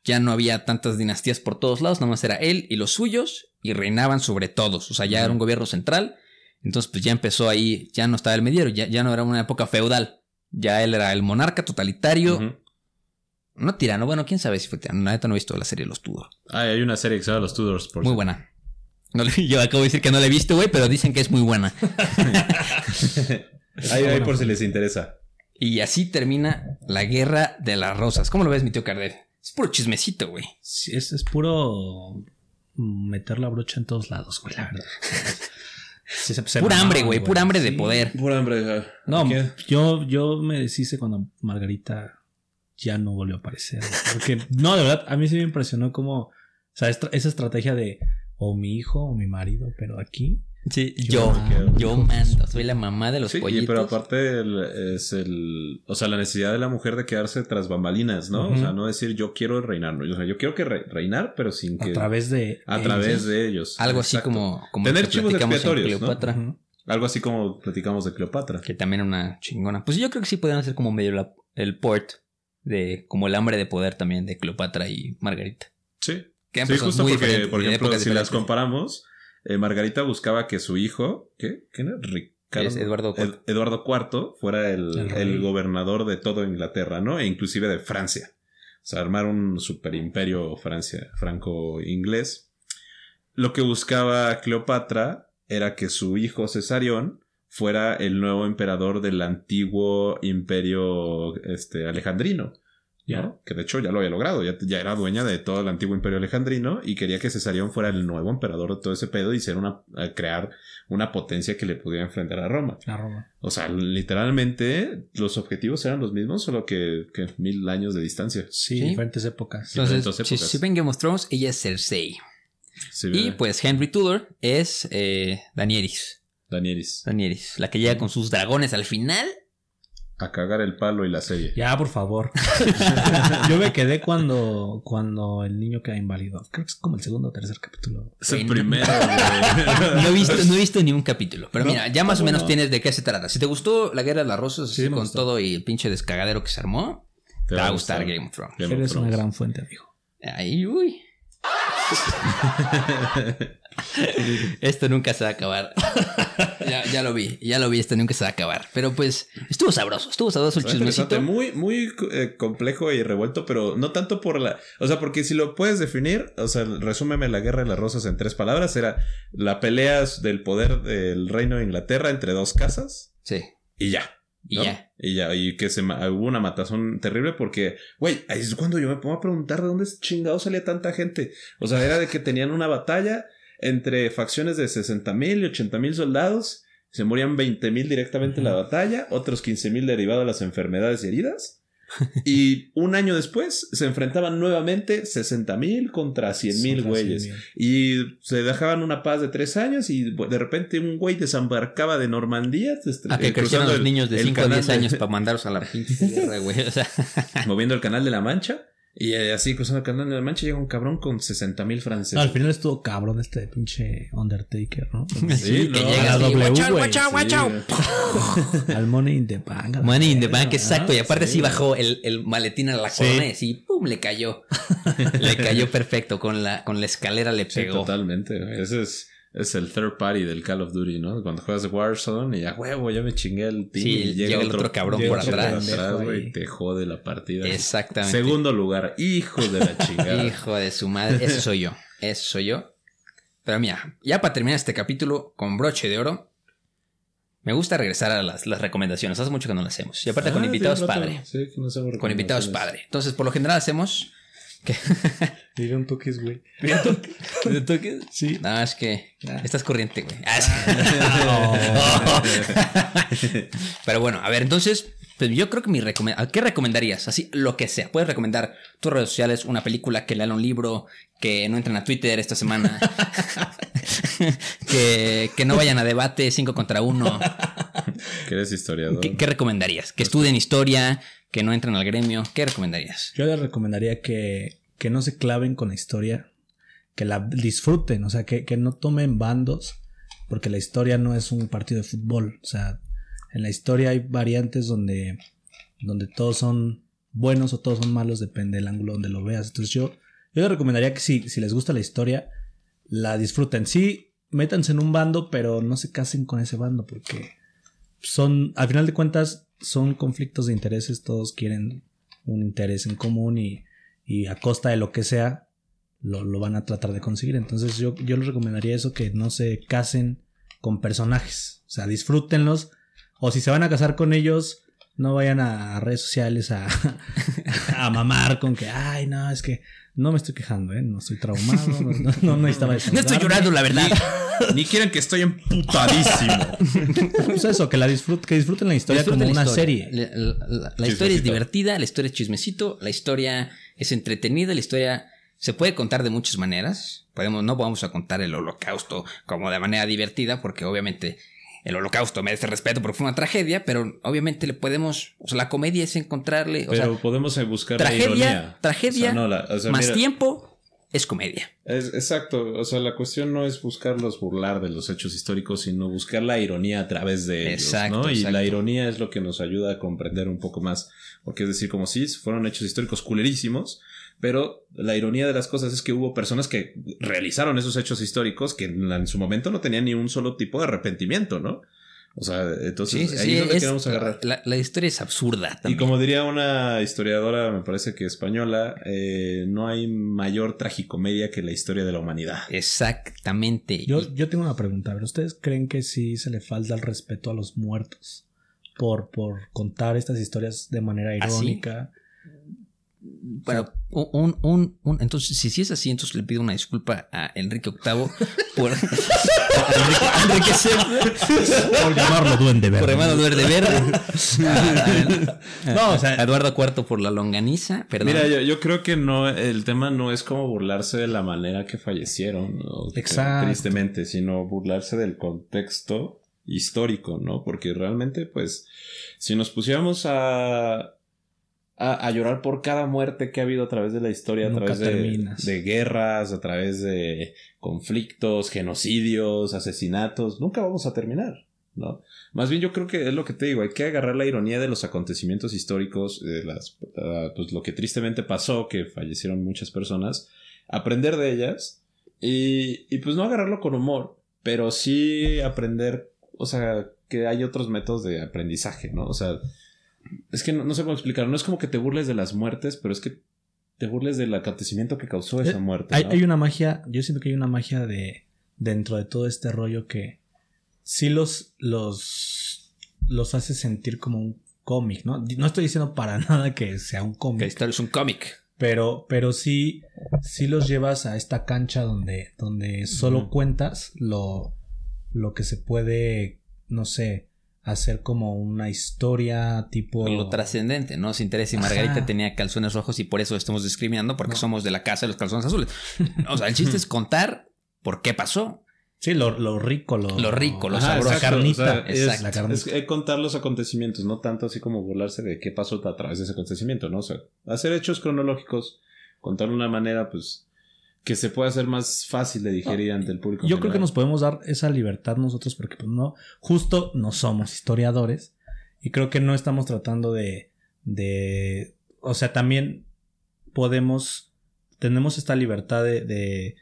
Ya no había tantas dinastías por todos lados, nada más era él y los suyos, y reinaban sobre todos. O sea, ya era un gobierno central. Entonces, pues ya empezó ahí, ya no estaba el mediero, ya, ya no era una época feudal. Ya él era el monarca totalitario. No tirano, bueno, quién sabe si fue tirano. Neta no he visto la serie de los Tudor.
Ay, hay una serie que se llama Los Tudors. Por
Muy buena. No le- yo acabo de decir que no la he visto, güey, pero dicen que es muy buena.
Ahí, ahí por si les interesa.
Y así termina la guerra de las rosas. ¿Cómo lo ves, mi tío Cardel? Es puro chismecito, güey.
Sí, es, es puro meter la brocha en todos lados, güey, la verdad. Sí, se- se
Pura hambre, güey. Pura hambre de
Sí.
poder.
Pura hambre.
No, yo, yo me deshice cuando Margarita ya no volvió a aparecer. Porque, no, de verdad, a mí sí me impresionó como, o sea, estra- esa estrategia de o mi hijo o mi marido, pero aquí.
Sí,
yo-
yo, yo mando. Soy la mamá de los
Sí,
pollitos.
pero aparte el- es el, o sea, la necesidad de la mujer de quedarse tras bambalinas, ¿no? O sea, no decir yo quiero reinar, ¿no? O sea, yo quiero que re- reinar, pero sin que
A través de.
a
ellos.
través de ellos.
Algo así como, como
Tener chivos expiatorios, ¿no? Algo así como platicamos de Cleopatra.
Que también era una chingona. Pues yo creo que sí podrían hacer como medio la- el port de como el hambre de poder también de Cleopatra y Margarita.
Sí.
Que
Sí, justo
muy
porque, por ejemplo, si las comparamos, eh, Margarita buscaba que su hijo, ¿qué? ¿Quién era? Ricardo.
Es Eduardo IV.
Ed- Eduardo IV fuera el,
El
gobernador de todo Inglaterra, ¿no? E inclusive de Francia. O sea, armar un super imperio Francia, franco-inglés. Lo que buscaba Cleopatra era que su hijo Cesarión fuera el nuevo emperador del antiguo imperio este, alejandrino. ¿no? Que de hecho ya lo había logrado, ya, ya era dueña de todo el antiguo imperio alejandrino y quería que Cesarión fuera el nuevo emperador de todo ese pedo y ser una, a crear una potencia que le pudiera enfrentar a Roma.
La Roma.
O sea, literalmente los objetivos eran los mismos, solo que, que mil años de distancia.
Sí,
Sí.
diferentes épocas.
Entonces,
diferentes
si,
épocas.
si ven Game of Thrones, ella es Cersei.
Sí,
Y pues Henry Tudor es eh, Danielis.
Danielis.
Danielis, la que llega con sus dragones al final.
a cagar el palo y la serie.
Ya, por favor. Yo me quedé cuando, cuando el niño queda inválido. Creo que es como el segundo o tercer capítulo.
Es el primero, güey.
No he visto, no he visto ni un capítulo. Pero
No,
mira, ya más o
¿cómo
menos
no?
tienes de qué se trata. Si te gustó La Guerra de las Rosas
Sí,
con
gustó.
todo y el pinche descagadero que se armó, te va a gustar Game of Thrones.
Game of
Eres una gran fuente, amigo.
Ay, uy. esto nunca se va a acabar. ya, ya lo vi, ya lo vi, esto nunca se va a acabar. Pero pues, estuvo sabroso, estuvo sabroso el chismecito.
muy, muy eh, complejo y revuelto, pero no tanto por la. O sea, porque si lo puedes definir, o sea, resúmeme la guerra de las rosas en tres palabras: era la pelea del poder del reino de Inglaterra entre dos casas
Sí,
y ya.
y ya.
Y ya, y que se hubo una matazón terrible porque, güey, ahí es cuando yo me pongo a preguntar de dónde chingado salía tanta gente. O sea, era de que tenían una batalla entre facciones de 60 mil y 80 mil soldados. Se morían 20 mil directamente en la batalla, otros 15 mil derivados de las enfermedades y heridas. Y un año después se enfrentaban nuevamente 60 mil contra 100 mil
Contra
güeyes.
100,000.
Y se dejaban una paz de tres años y de repente un güey desembarcaba de Normandía. este,
A que crecieron los niños de
el
5 a
canal
10
de-
años para mandarlos a la pinche guerra, güey. O sea,
moviendo el canal de la Mancha. Y eh, así cruzando el canal de la Mancha llega un cabrón con 60 mil franceses.
No, al final estuvo cabrón este pinche Undertaker, ¿no?
Sí,
que
no,
llega
a W,
watch out,
güey.
watch out, watch
Sí.
Al Money in the Bank.
Money in the Bank, exacto. Y aparte sí,
sí.
bajó el, el maletín a la
Sí.
corona y así, pum, le cayó. le cayó perfecto. Con la, con la escalera le
Sí,
pegó.
totalmente. güey. Ese es, es el third party del Call of Duty, ¿no? Cuando juegas Warzone y ya huevo, ya me chingué el team.
Sí,
y
llega el otro cabrón
llega
por
otro
atrás.
y te jode la partida.
Exactamente.
Segundo lugar, hijo de la chingada.
Hijo de su madre. Ese soy yo. Ese soy yo. Pero mira, ya para terminar este capítulo con broche de oro, me gusta regresar a las, las recomendaciones. Hace mucho que no las hacemos. Y aparte con
Ah,
invitados
tiene rato.
padre.
Sí, que no hacemos
Con invitados padre. Entonces, por lo general hacemos. Que
Dile un toques, güey.
¿De toques?
Sí.
No, es que
Ah.
estás corriente, güey. Ah. Pero bueno, a ver, entonces, pues yo creo que mi recomendación. ¿Qué recomendarías? Así, lo que sea. Puedes recomendar tus redes sociales, una película, que lean un libro, que no entren a Twitter esta semana, que, que no vayan a debate 5 contra 1.
Que eres historiador.
¿Qué, qué recomendarías? Que estudien historia, que no entren al gremio. ¿Qué recomendarías?
Yo les recomendaría que, que no se claven con la historia, que la disfruten, o sea, que, que no tomen bandos, porque la historia no es un partido de fútbol. O sea, en la historia hay variantes donde, donde todos son buenos o todos son malos, depende del ángulo donde lo veas. Entonces yo, yo les recomendaría que si, si les gusta la historia, la disfruten. Sí, métanse en un bando, pero no se casen con ese bando, porque son, al final de cuentas, son conflictos de intereses, todos quieren un interés en común y, y a costa de lo que sea, lo, lo van a tratar de conseguir. Entonces yo, yo les recomendaría eso, que no se casen con personajes, o sea, disfrútenlos, o si se van a casar con ellos, no vayan a redes sociales a, a mamar con que, ay, no, es que no me estoy quejando, ¿eh? no estoy traumado, no, no, no necesitaba
No estoy llorando, la verdad.
Ni quieren que estoy emputadísimo.
Pues eso, que la disfruten, que disfruten la historia
Disfruten
como
la
una
historia.
serie.
La, la- historia es divertida, la historia es chismecito, la historia es entretenida, la historia se puede contar de muchas maneras. Podemos, no vamos a contar el holocausto como de manera divertida, porque obviamente el holocausto merece respeto porque fue una tragedia, pero obviamente le podemos, o sea, la comedia es encontrarle, o
Pero
sea,
podemos eh, buscar la
tragedia,
ironía.
tragedia,
O sea, no, la- o sea,
más
mira,
tiempo es comedia.
es- exacto. O sea, la cuestión no es buscarlos burlar de los hechos históricos, sino buscar la ironía a través de ellos. Y
exacto.
la ironía es lo que nos ayuda a comprender un poco más. Porque es decir, como si fueron hechos históricos culerísimos. Pero la ironía de las cosas es que hubo personas que realizaron esos hechos históricos que en, su momento no tenían ni un solo tipo de arrepentimiento, ¿no? O sea, entonces
Sí, sí,
ahí
sí,
es donde
es-
queremos agarrar.
la, la historia es absurda
Y
también.
como diría una historiadora, me parece que española, eh, no hay mayor tragicomedia que la historia de la humanidad.
Exactamente.
Yo,
Y-
yo tengo una pregunta. A ver, ¿ustedes creen que sí se le falta el respeto a los muertos por, por contar estas historias de manera
¿Ah, sí? Bueno, un, un, un- entonces, si, si es así, entonces le pido una disculpa a Enrique VIII por a Enrique, a Enrique VII,
Por llamarlo duende
por
verde.
hermano Duerde Verde. A- a-
No, o sea-
Eduardo IV por la longaniza, perdón.
Mira, yo, yo creo que no, el tema no es como burlarse de la manera que fallecieron, ¿no?
Exacto.
tristemente, sino burlarse del contexto histórico, ¿no? Porque realmente, pues, si nos pusiéramos a, a, llorar por cada muerte que ha habido a través de la historia, a través de, de, guerras, a través de conflictos, genocidios, asesinatos, nunca vamos a terminar, ¿no? Más bien yo creo que es lo que te digo, hay que agarrar la ironía de los acontecimientos históricos, de las, ah, pues lo que tristemente pasó, que fallecieron muchas personas, aprender de ellas y, y pues no agarrarlo con humor, pero sí aprender, o sea, que hay otros métodos de aprendizaje, ¿no? O sea, es que no, sé cómo explicarlo, no es como que te burles de las muertes, pero es que te burles del acontecimiento que causó esa eh, muerte.
Hay, hay una magia, yo siento que hay una magia de dentro de todo este rollo que sí los, los, los hace sentir como un cómic, ¿no? No estoy diciendo para nada que sea un cómic.
Que esto es un cómic.
Pero, pero sí, sí los llevas a esta cancha donde, donde solo cuentas lo, lo que se puede, no sé, hacer como una historia tipo.
Lo trascendente, ¿no? Se interesa y Margarita tenía calzones rojos y por eso estamos discriminando porque somos de la casa de los calzones azules. o sea, el chiste es contar por qué pasó.
Sí, lo, lo rico, lo,
lo rico, lo sabroso.
La carnita. es, la carnita. es, contar los acontecimientos, no tanto así como burlarse de qué pasó a través de ese acontecimiento, ¿no? O sea, hacer hechos cronológicos, contar de una manera, pues, que se pueda hacer más fácil de digerir ante el público.
Yo creo que nos podemos dar esa libertad nosotros porque, pues, no, justo no somos historiadores y creo que no estamos tratando de, de, o sea, también podemos, tenemos esta libertad de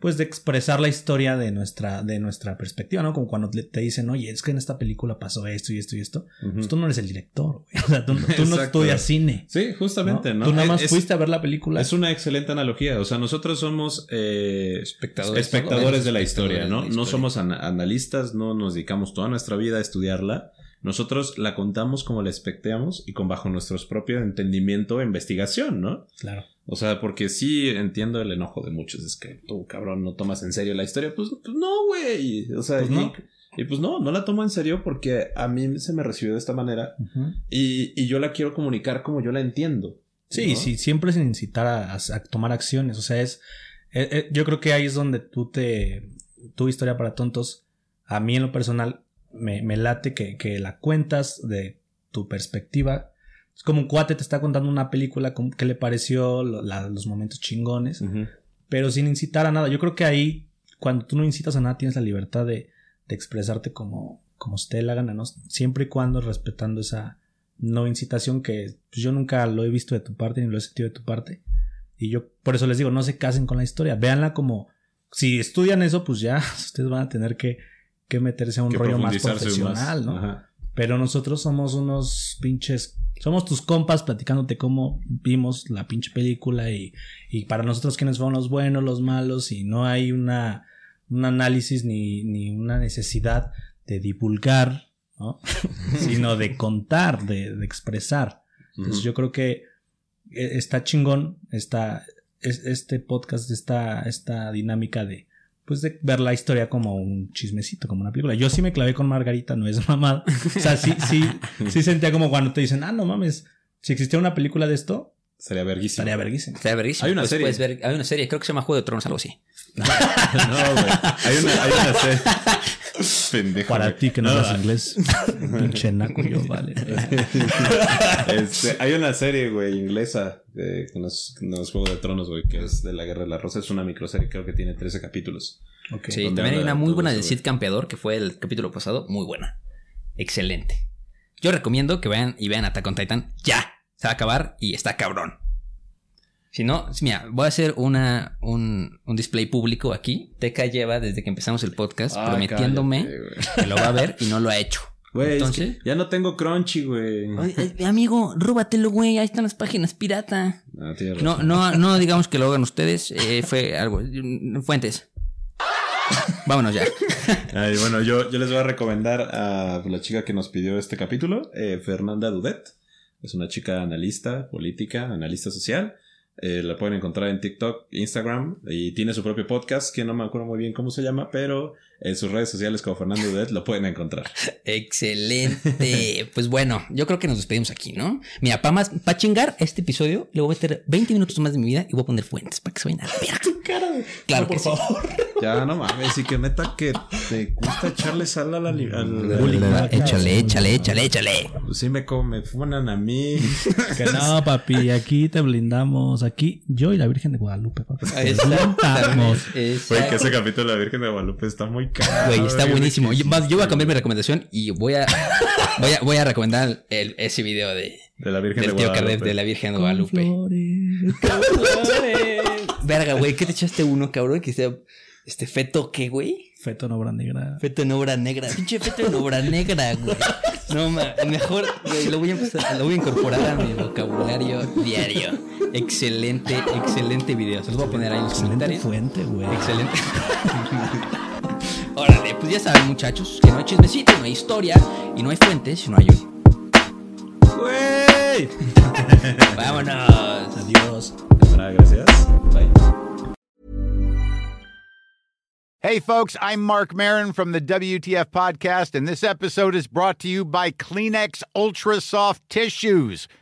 pues de expresar la historia de nuestra, de nuestra perspectiva, ¿no? Como cuando te dicen, oye, es que en esta película pasó esto y esto y esto. Pues tú no eres el director, güey. O sea, tú, no estudias cine.
Sí, justamente, ¿no?
Tú nada más fuiste a ver la película.
Es una excelente analogía. O sea, nosotros somos eh, espectadores, espectadores de la historia, ¿no? No somos analistas, no nos dedicamos toda nuestra vida a estudiarla. Nosotros la contamos como la expectamos y con bajo nuestros propios entendimiento e investigación, ¿no?
Claro.
O sea, porque sí entiendo el enojo de muchos. Es que tú, cabrón, no tomas en serio la historia. Pues, pues no, güey. O sea, pues no. Y, pues no, no la tomo en serio porque a mí se me recibió de esta manera. y, y, yo la quiero comunicar como yo la entiendo.
Sí, sí, siempre sin incitar a, tomar acciones. O sea, es. Eh, eh, yo creo que ahí es donde tú te. Tu historia para tontos. A mí en lo personal me, me late que, que la cuentas de tu perspectiva es como un cuate te está contando una película que le pareció los momentos chingones, pero sin incitar a nada. Yo creo que ahí, cuando tú no incitas a nada, tienes la libertad de, expresarte como, como te la gana, ¿no? Siempre y cuando respetando esa no incitación que pues, yo nunca lo he visto de tu parte ni lo he sentido de tu parte. Y yo por eso les digo, no se casen con la historia, véanla como si estudian eso, pues ya ustedes van a tener que, que meterse a un rollo más profesional, ¿no? Pero nosotros somos unos pinches somos tus compas platicándote cómo vimos la pinche película y, y para nosotros quiénes fueron los buenos, los malos y no hay una, un análisis ni, ni una necesidad de divulgar, ¿no? sino de contar, de, de expresar. Entonces yo creo que e, está chingón esta, este podcast, esta, esta dinámica de, pues de ver la historia como un chismecito, como una película. Yo sí me clavé con Margarita, no es mamá. O sea, sí, sí, sí sentía como cuando te dicen, ah, no mames, si existía una película de esto,
Sería verguísimo.
Sería verguísimo.
Sería verguísimo.
Hay una
serie. hay una serie, creo que se llama Juego de Tronos, algo así.
no, güey. Hay una, hay una serie.
Pendejo. Para ti que no, hablas inglés. Pinche naco yo, vale.
Este, hay una serie, güey, inglesa de, con, los, Juegos de Tronos, güey, que es de la Guerra de la Rosa. Es una microserie, creo que tiene 13 capítulos.
Okay. Sí, también hay una muy buena de Sid Campeador, que fue el capítulo pasado. Muy buena. Excelente. Yo recomiendo que vayan y vean Attack on Titan ya se va a acabar y está cabrón. Si no, mira, voy a hacer una, un, un display público aquí. Teca lleva desde que empezamos el podcast prometiéndome que lo va a ver y no lo ha hecho.
Güey, Entonces, ya no tengo crunchy, güey.
Amigo, rúbatelo, güey. Ahí están las páginas pirata. Ah, no, no, no digamos que lo hagan ustedes. Eh, fue algo. Fuentes. Vámonos ya.
bueno, yo, yo les voy a recomendar a la chica que nos pidió este capítulo, eh, Fernanda Dudet. Es una chica analista política, analista social. Eh, la pueden encontrar en TikTok, Instagram y tiene su propio podcast que no me acuerdo muy bien cómo se llama, pero en sus redes sociales como Fernando Udet lo pueden encontrar.
Excelente. pues bueno, yo creo que nos despedimos aquí, ¿no? Mira, para más, para chingar este episodio, le voy a meter 20 minutos más de mi vida y voy a poner fuentes para que se vayan a ver.
Claro, por favor.
Ya no mames, y que neta que te gusta echarle sal a la, li- al
Échale, échale, échale, échale.
Pues sí me, co- me funan a mí.
Que no, papi, aquí te blindamos. Aquí yo y la Virgen de Guadalupe, papi. Te blindamos.
Güey, que ese capítulo de la Virgen de Guadalupe está muy
Güey, está buenísimo. Yo, más, yo voy a cambiar mi recomendación y voy a, voy a, voy a recomendar el, ese video de,
De la Virgen
del
de
tío
Guadalupe.
De la Virgen de Guadalupe.
flores.
Verga, güey, ¿qué te echaste uno, cabrón? Que sea, este, feto, ¿qué, güey?
Feto en obra negra.
Feto en obra negra. Pinche feto en obra negra, güey. No, ma, mejor, güey, lo voy a empezar, lo voy a incorporar a mi vocabulario diario. Excelente, excelente video. Se los voy a poner ahí en los
Excelente
comentarios.
fuente, güey.
Excelente. Órale, pues ya saben, muchachos, que no hay chismecito, no hay historia y no hay fuentes, si no hay un.
¡Güey!
Vámonos.
Adiós.
Ah, gracias. Bye.
Hey, folks, I'm Mark Marin from the WTF Podcast, and this episode is brought to you by Kleenex Ultra Soft Tissues,